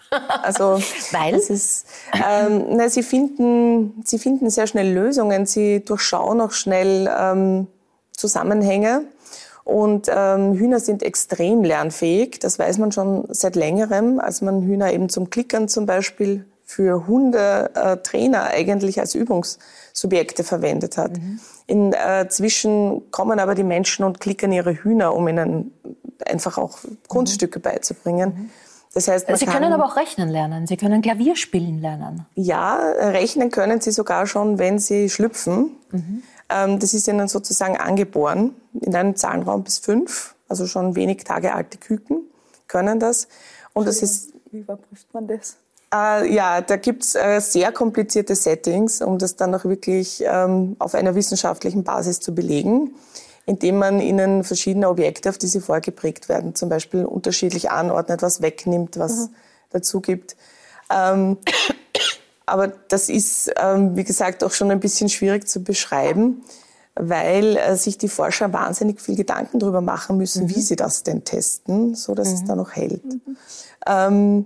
Also, Weil? Ist, ähm, na, sie, finden, sie finden sehr schnell Lösungen, sie durchschauen auch schnell ähm, Zusammenhänge. Und ähm, Hühner sind extrem lernfähig, das weiß man schon seit längerem, als man Hühner eben zum Klickern zum Beispiel für Hundetrainer äh, eigentlich als Übungssubjekte verwendet hat. Mhm. Inzwischen äh, kommen aber die Menschen und klickern ihre Hühner, um ihnen einfach auch Kunststücke mhm. beizubringen. Das heißt, man Sie können aber auch rechnen lernen. Sie können Klavier spielen lernen. Ja, rechnen können Sie sogar schon, wenn Sie schlüpfen. Mhm. Ähm, das ist ihnen sozusagen angeboren in einem Zahlenraum bis fünf, also schon wenig Tage alte Küken können das. Und das ist. Wie überprüft man das? Äh, ja, da gibt's äh, sehr komplizierte Settings, um das dann auch wirklich ähm, auf einer wissenschaftlichen Basis zu belegen indem man ihnen verschiedene Objekte, auf die sie vorgeprägt werden, zum Beispiel unterschiedlich anordnet, was wegnimmt, was mhm. dazu gibt. Ähm, aber das ist, ähm, wie gesagt, auch schon ein bisschen schwierig zu beschreiben, weil äh, sich die Forscher wahnsinnig viel Gedanken darüber machen müssen, mhm. wie sie das denn testen, so dass mhm. es dann noch hält. Mhm. Ähm,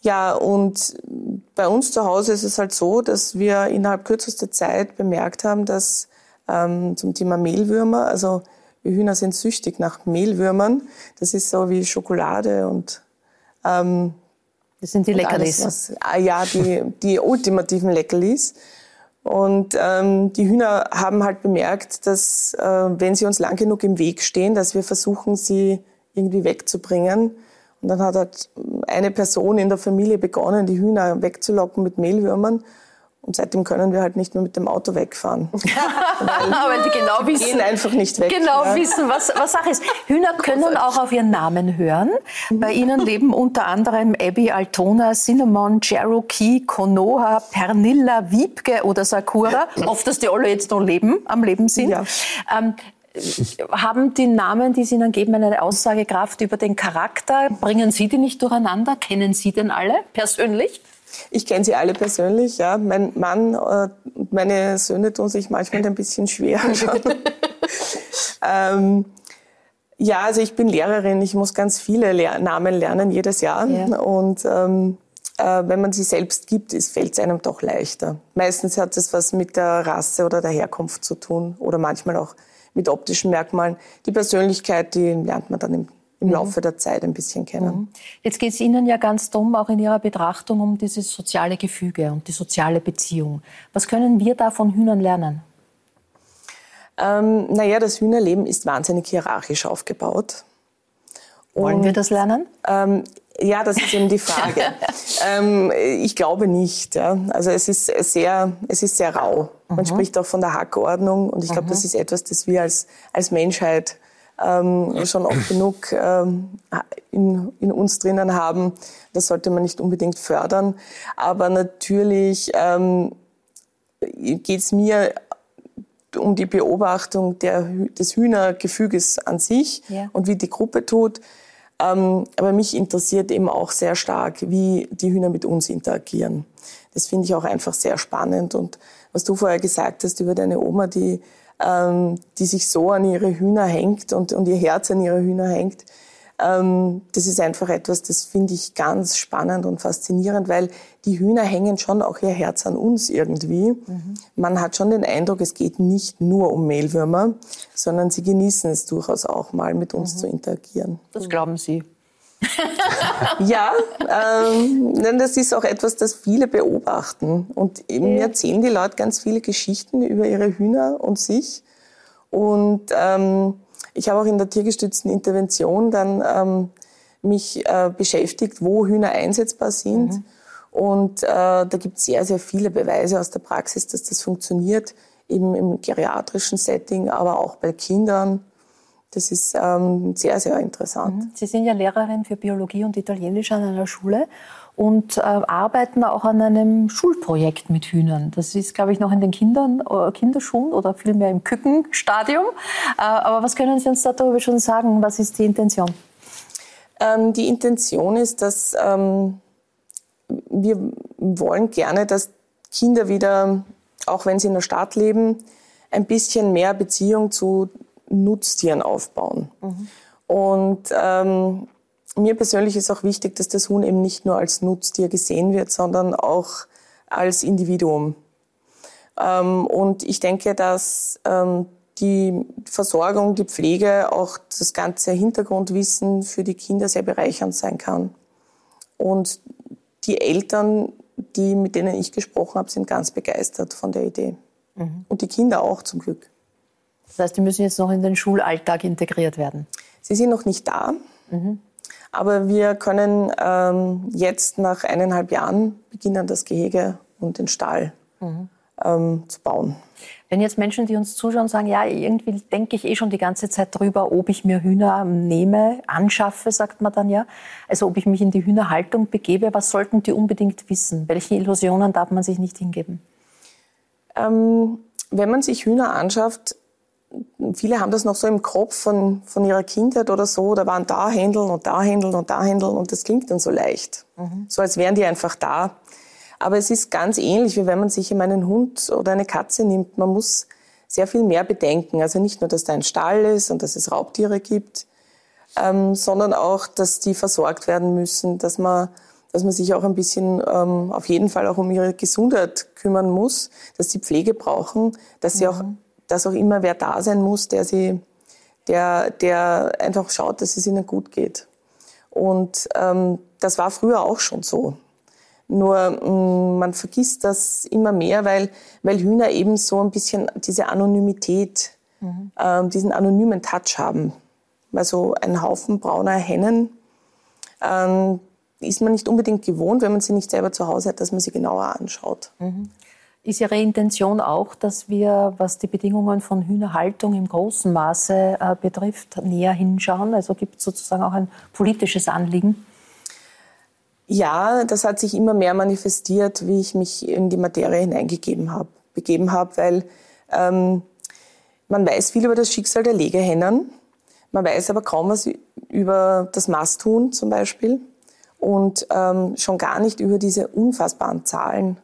ja, und bei uns zu Hause ist es halt so, dass wir innerhalb kürzester Zeit bemerkt haben, dass ähm, zum Thema Mehlwürmer. Also wir Hühner sind süchtig nach Mehlwürmern. Das ist so wie Schokolade und ähm, das sind die Leckerlis. Was, ah, ja, die, die ultimativen Leckerlis. Und ähm, die Hühner haben halt bemerkt, dass äh, wenn sie uns lang genug im Weg stehen, dass wir versuchen, sie irgendwie wegzubringen. Und dann hat halt eine Person in der Familie begonnen, die Hühner wegzulocken mit Mehlwürmern. Und seitdem können wir halt nicht mehr mit dem Auto wegfahren. Weil die genau Die wissen, gehen einfach nicht weg. genau ja. wissen, was, was Sache ist. Hühner können auch auf ihren Namen hören. Bei ihnen leben unter anderem Abby, Altona, Cinnamon, Cherokee, Konoha, Pernilla, Wiebke oder Sakura. Oft, dass die alle jetzt noch leben, am Leben sind. Ja. Ähm, haben die Namen, die Sie ihnen geben, eine Aussagekraft über den Charakter? Bringen Sie die nicht durcheinander? Kennen Sie denn alle persönlich? Ich kenne sie alle persönlich, ja. Mein Mann äh, und meine Söhne tun sich manchmal ein bisschen schwer. ähm, ja, also ich bin Lehrerin, ich muss ganz viele Lehr Namen lernen jedes Jahr. Ja. Und ähm, äh, wenn man sie selbst gibt, fällt es einem doch leichter. Meistens hat es was mit der Rasse oder der Herkunft zu tun oder manchmal auch mit optischen Merkmalen. Die Persönlichkeit, die lernt man dann im, im Laufe der Zeit ein bisschen kennen. Jetzt geht es Ihnen ja ganz dumm auch in Ihrer Betrachtung um dieses soziale Gefüge und die soziale Beziehung. Was können wir da von Hühnern lernen? Ähm, naja, das Hühnerleben ist wahnsinnig hierarchisch aufgebaut. Wollen wir das lernen? Ähm, ja, das ist eben die Frage. ähm, ich glaube nicht. Ja. Also es ist sehr, es ist sehr rau. Man spricht auch von der Hackordnung und ich glaube, das ist etwas, das wir als, als Menschheit ähm, schon oft genug ähm, in, in uns drinnen haben. Das sollte man nicht unbedingt fördern. Aber natürlich ähm, geht es mir um die Beobachtung der, des Hühnergefüges an sich Ja. und wie die Gruppe tut. Ähm, aber mich interessiert eben auch sehr stark, wie die Hühner mit uns interagieren. Das finde ich auch einfach sehr spannend. Und was du vorher gesagt hast über deine Oma, die, ähm, die sich so an ihre Hühner hängt und, und ihr Herz an ihre Hühner hängt, ähm, das ist einfach etwas, das finde ich ganz spannend und faszinierend, weil die Hühner hängen schon auch ihr Herz an uns irgendwie. Man hat schon den Eindruck, es geht nicht nur um Mehlwürmer, sondern sie genießen es durchaus auch mal mit uns zu interagieren. Das glauben Sie. Ja, ähm, denn das ist auch etwas, das viele beobachten. Und eben mir erzählen die Leute ganz viele Geschichten über ihre Hühner und sich. Und ähm, ich habe auch in der tiergestützten Intervention dann ähm, mich äh, beschäftigt, wo Hühner einsetzbar sind. Und äh, da gibt es sehr, sehr viele Beweise aus der Praxis, dass das funktioniert, eben im geriatrischen Setting, aber auch bei Kindern. Das ist ähm, sehr, sehr interessant. Sie sind ja Lehrerin für Biologie und Italienisch an einer Schule und äh, arbeiten auch an einem Schulprojekt mit Hühnern. Das ist, glaube ich, noch in den Kindern, äh, Kinderschuhen oder vielmehr im Kückenstadium. Äh, aber was können Sie uns darüber schon sagen? Was ist die Intention? Ähm, die Intention ist, dass ähm, wir wollen gerne, dass Kinder wieder, auch wenn sie in der Stadt leben, ein bisschen mehr Beziehung zu Nutztieren aufbauen. Und ähm, mir persönlich ist auch wichtig, dass das Huhn eben nicht nur als Nutztier gesehen wird, sondern auch als Individuum. Ähm, und ich denke, dass ähm, die Versorgung, die Pflege, auch das ganze Hintergrundwissen für die Kinder sehr bereichernd sein kann. Und die Eltern, die, mit denen ich gesprochen habe, sind ganz begeistert von der Idee. Und die Kinder auch zum Glück. Das heißt, die müssen jetzt noch in den Schulalltag integriert werden. Sie sind noch nicht da, aber wir können ähm, jetzt nach eineinhalb Jahren beginnen, das Gehege und den Stall ähm, zu bauen. Wenn jetzt Menschen, die uns zuschauen, sagen, ja, irgendwie denke ich eh schon die ganze Zeit drüber, ob ich mir Hühner nehme, anschaffe, sagt man dann ja. Also ob ich mich in die Hühnerhaltung begebe, was sollten die unbedingt wissen? Welche Illusionen darf man sich nicht hingeben? Ähm, wenn man sich Hühner anschafft, viele haben das noch so im Kopf von, von ihrer Kindheit oder so, da waren da Händeln und da Händeln und da Händeln und das klingt dann so leicht. So als wären die einfach da. Aber es ist ganz ähnlich, wie wenn man sich eben einen Hund oder eine Katze nimmt. Man muss sehr viel mehr bedenken. Also nicht nur, dass da ein Stall ist und dass es Raubtiere gibt, ähm, sondern auch, dass die versorgt werden müssen, dass man, dass man sich auch ein bisschen ähm, auf jeden Fall auch um ihre Gesundheit kümmern muss, dass sie Pflege brauchen, dass sie auch, dass auch immer wer da sein muss, der sie, der, der einfach schaut, dass es ihnen gut geht. Und ähm, das war früher auch schon so. Nur mh, man vergisst das immer mehr, weil, weil Hühner eben so ein bisschen diese Anonymität, ähm, diesen anonymen Touch haben. Also ein Haufen brauner Hennen ähm, ist man nicht unbedingt gewohnt, wenn man sie nicht selber zu Hause hat, dass man sie genauer anschaut. Ist Ihre Intention auch, dass wir, was die Bedingungen von Hühnerhaltung im großen Maße äh, betrifft, näher hinschauen? Also gibt es sozusagen auch ein politisches Anliegen? Ja, das hat sich immer mehr manifestiert, wie ich mich in die Materie hineingegeben habe, begeben habe, weil ähm, man weiß viel über das Schicksal der Legehennen, man weiß aber kaum was über das Masthuhn zum Beispiel und ähm, schon gar nicht über diese unfassbaren Zahlen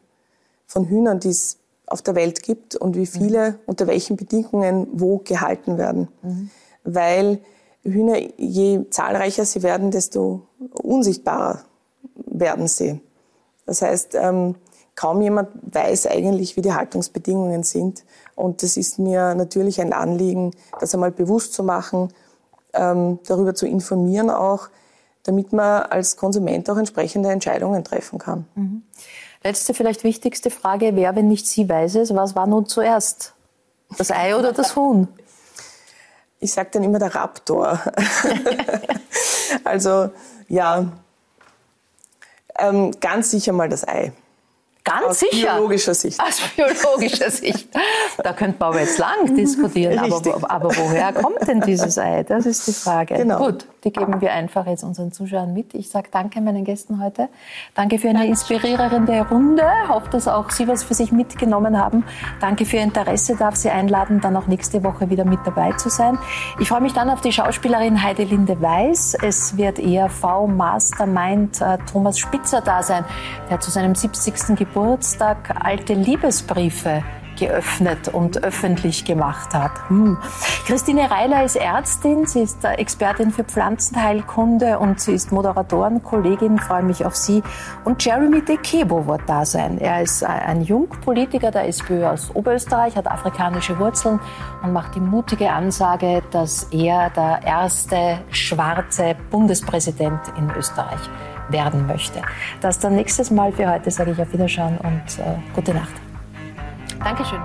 von Hühnern, die es auf der Welt gibt und wie viele mhm. unter welchen Bedingungen wo gehalten werden. Mhm. Weil Hühner, je zahlreicher sie werden, desto unsichtbarer werden sie. Das heißt, ähm, kaum jemand weiß eigentlich, wie die Haltungsbedingungen sind. Und das ist mir natürlich ein Anliegen, das einmal bewusst zu machen, ähm, darüber zu informieren auch, damit man als Konsument auch entsprechende Entscheidungen treffen kann. Mhm. Letzte, vielleicht wichtigste Frage, wer, wenn nicht Sie weiß es, was war nun zuerst? Das Ei oder das Huhn? Ich sage dann immer der Raptor. also ja, ähm, ganz sicher mal das Ei. Ganz aus sicher. Aus biologischer Sicht. Aus biologischer Sicht. Da könnte man aber jetzt lang diskutieren. Aber, aber, woher kommt denn dieses Ei? Das ist die Frage. Genau. Gut, die geben wir einfach jetzt unseren Zuschauern mit. Ich sage danke meinen Gästen heute. Danke für eine inspirierende Runde. Hoffe, dass auch Sie was für sich mitgenommen haben. Danke für Ihr Interesse. Darf Sie einladen, dann auch nächste Woche wieder mit dabei zu sein. Ich freue mich dann auf die Schauspielerin Heidelinde Weiß. Es wird ERV Mastermind äh, Thomas Spitzer da sein, der zu seinem 70. Geburtstag Geburtstag alte Liebesbriefe geöffnet und öffentlich gemacht hat. Hm. Christine Reiler ist Ärztin, sie ist Expertin für Pflanzenheilkunde und sie ist Moderatorenkollegin, freue mich auf sie. Und Jeremy De Kebo wird da sein. Er ist ein Jungpolitiker der SPÖ aus Oberösterreich, hat afrikanische Wurzeln und macht die mutige Ansage, dass er der erste schwarze Bundespräsident in Österreich werden möchte. Das dann nächstes Mal für heute sage ich auf Wiederschauen und äh, gute Nacht. Dankeschön.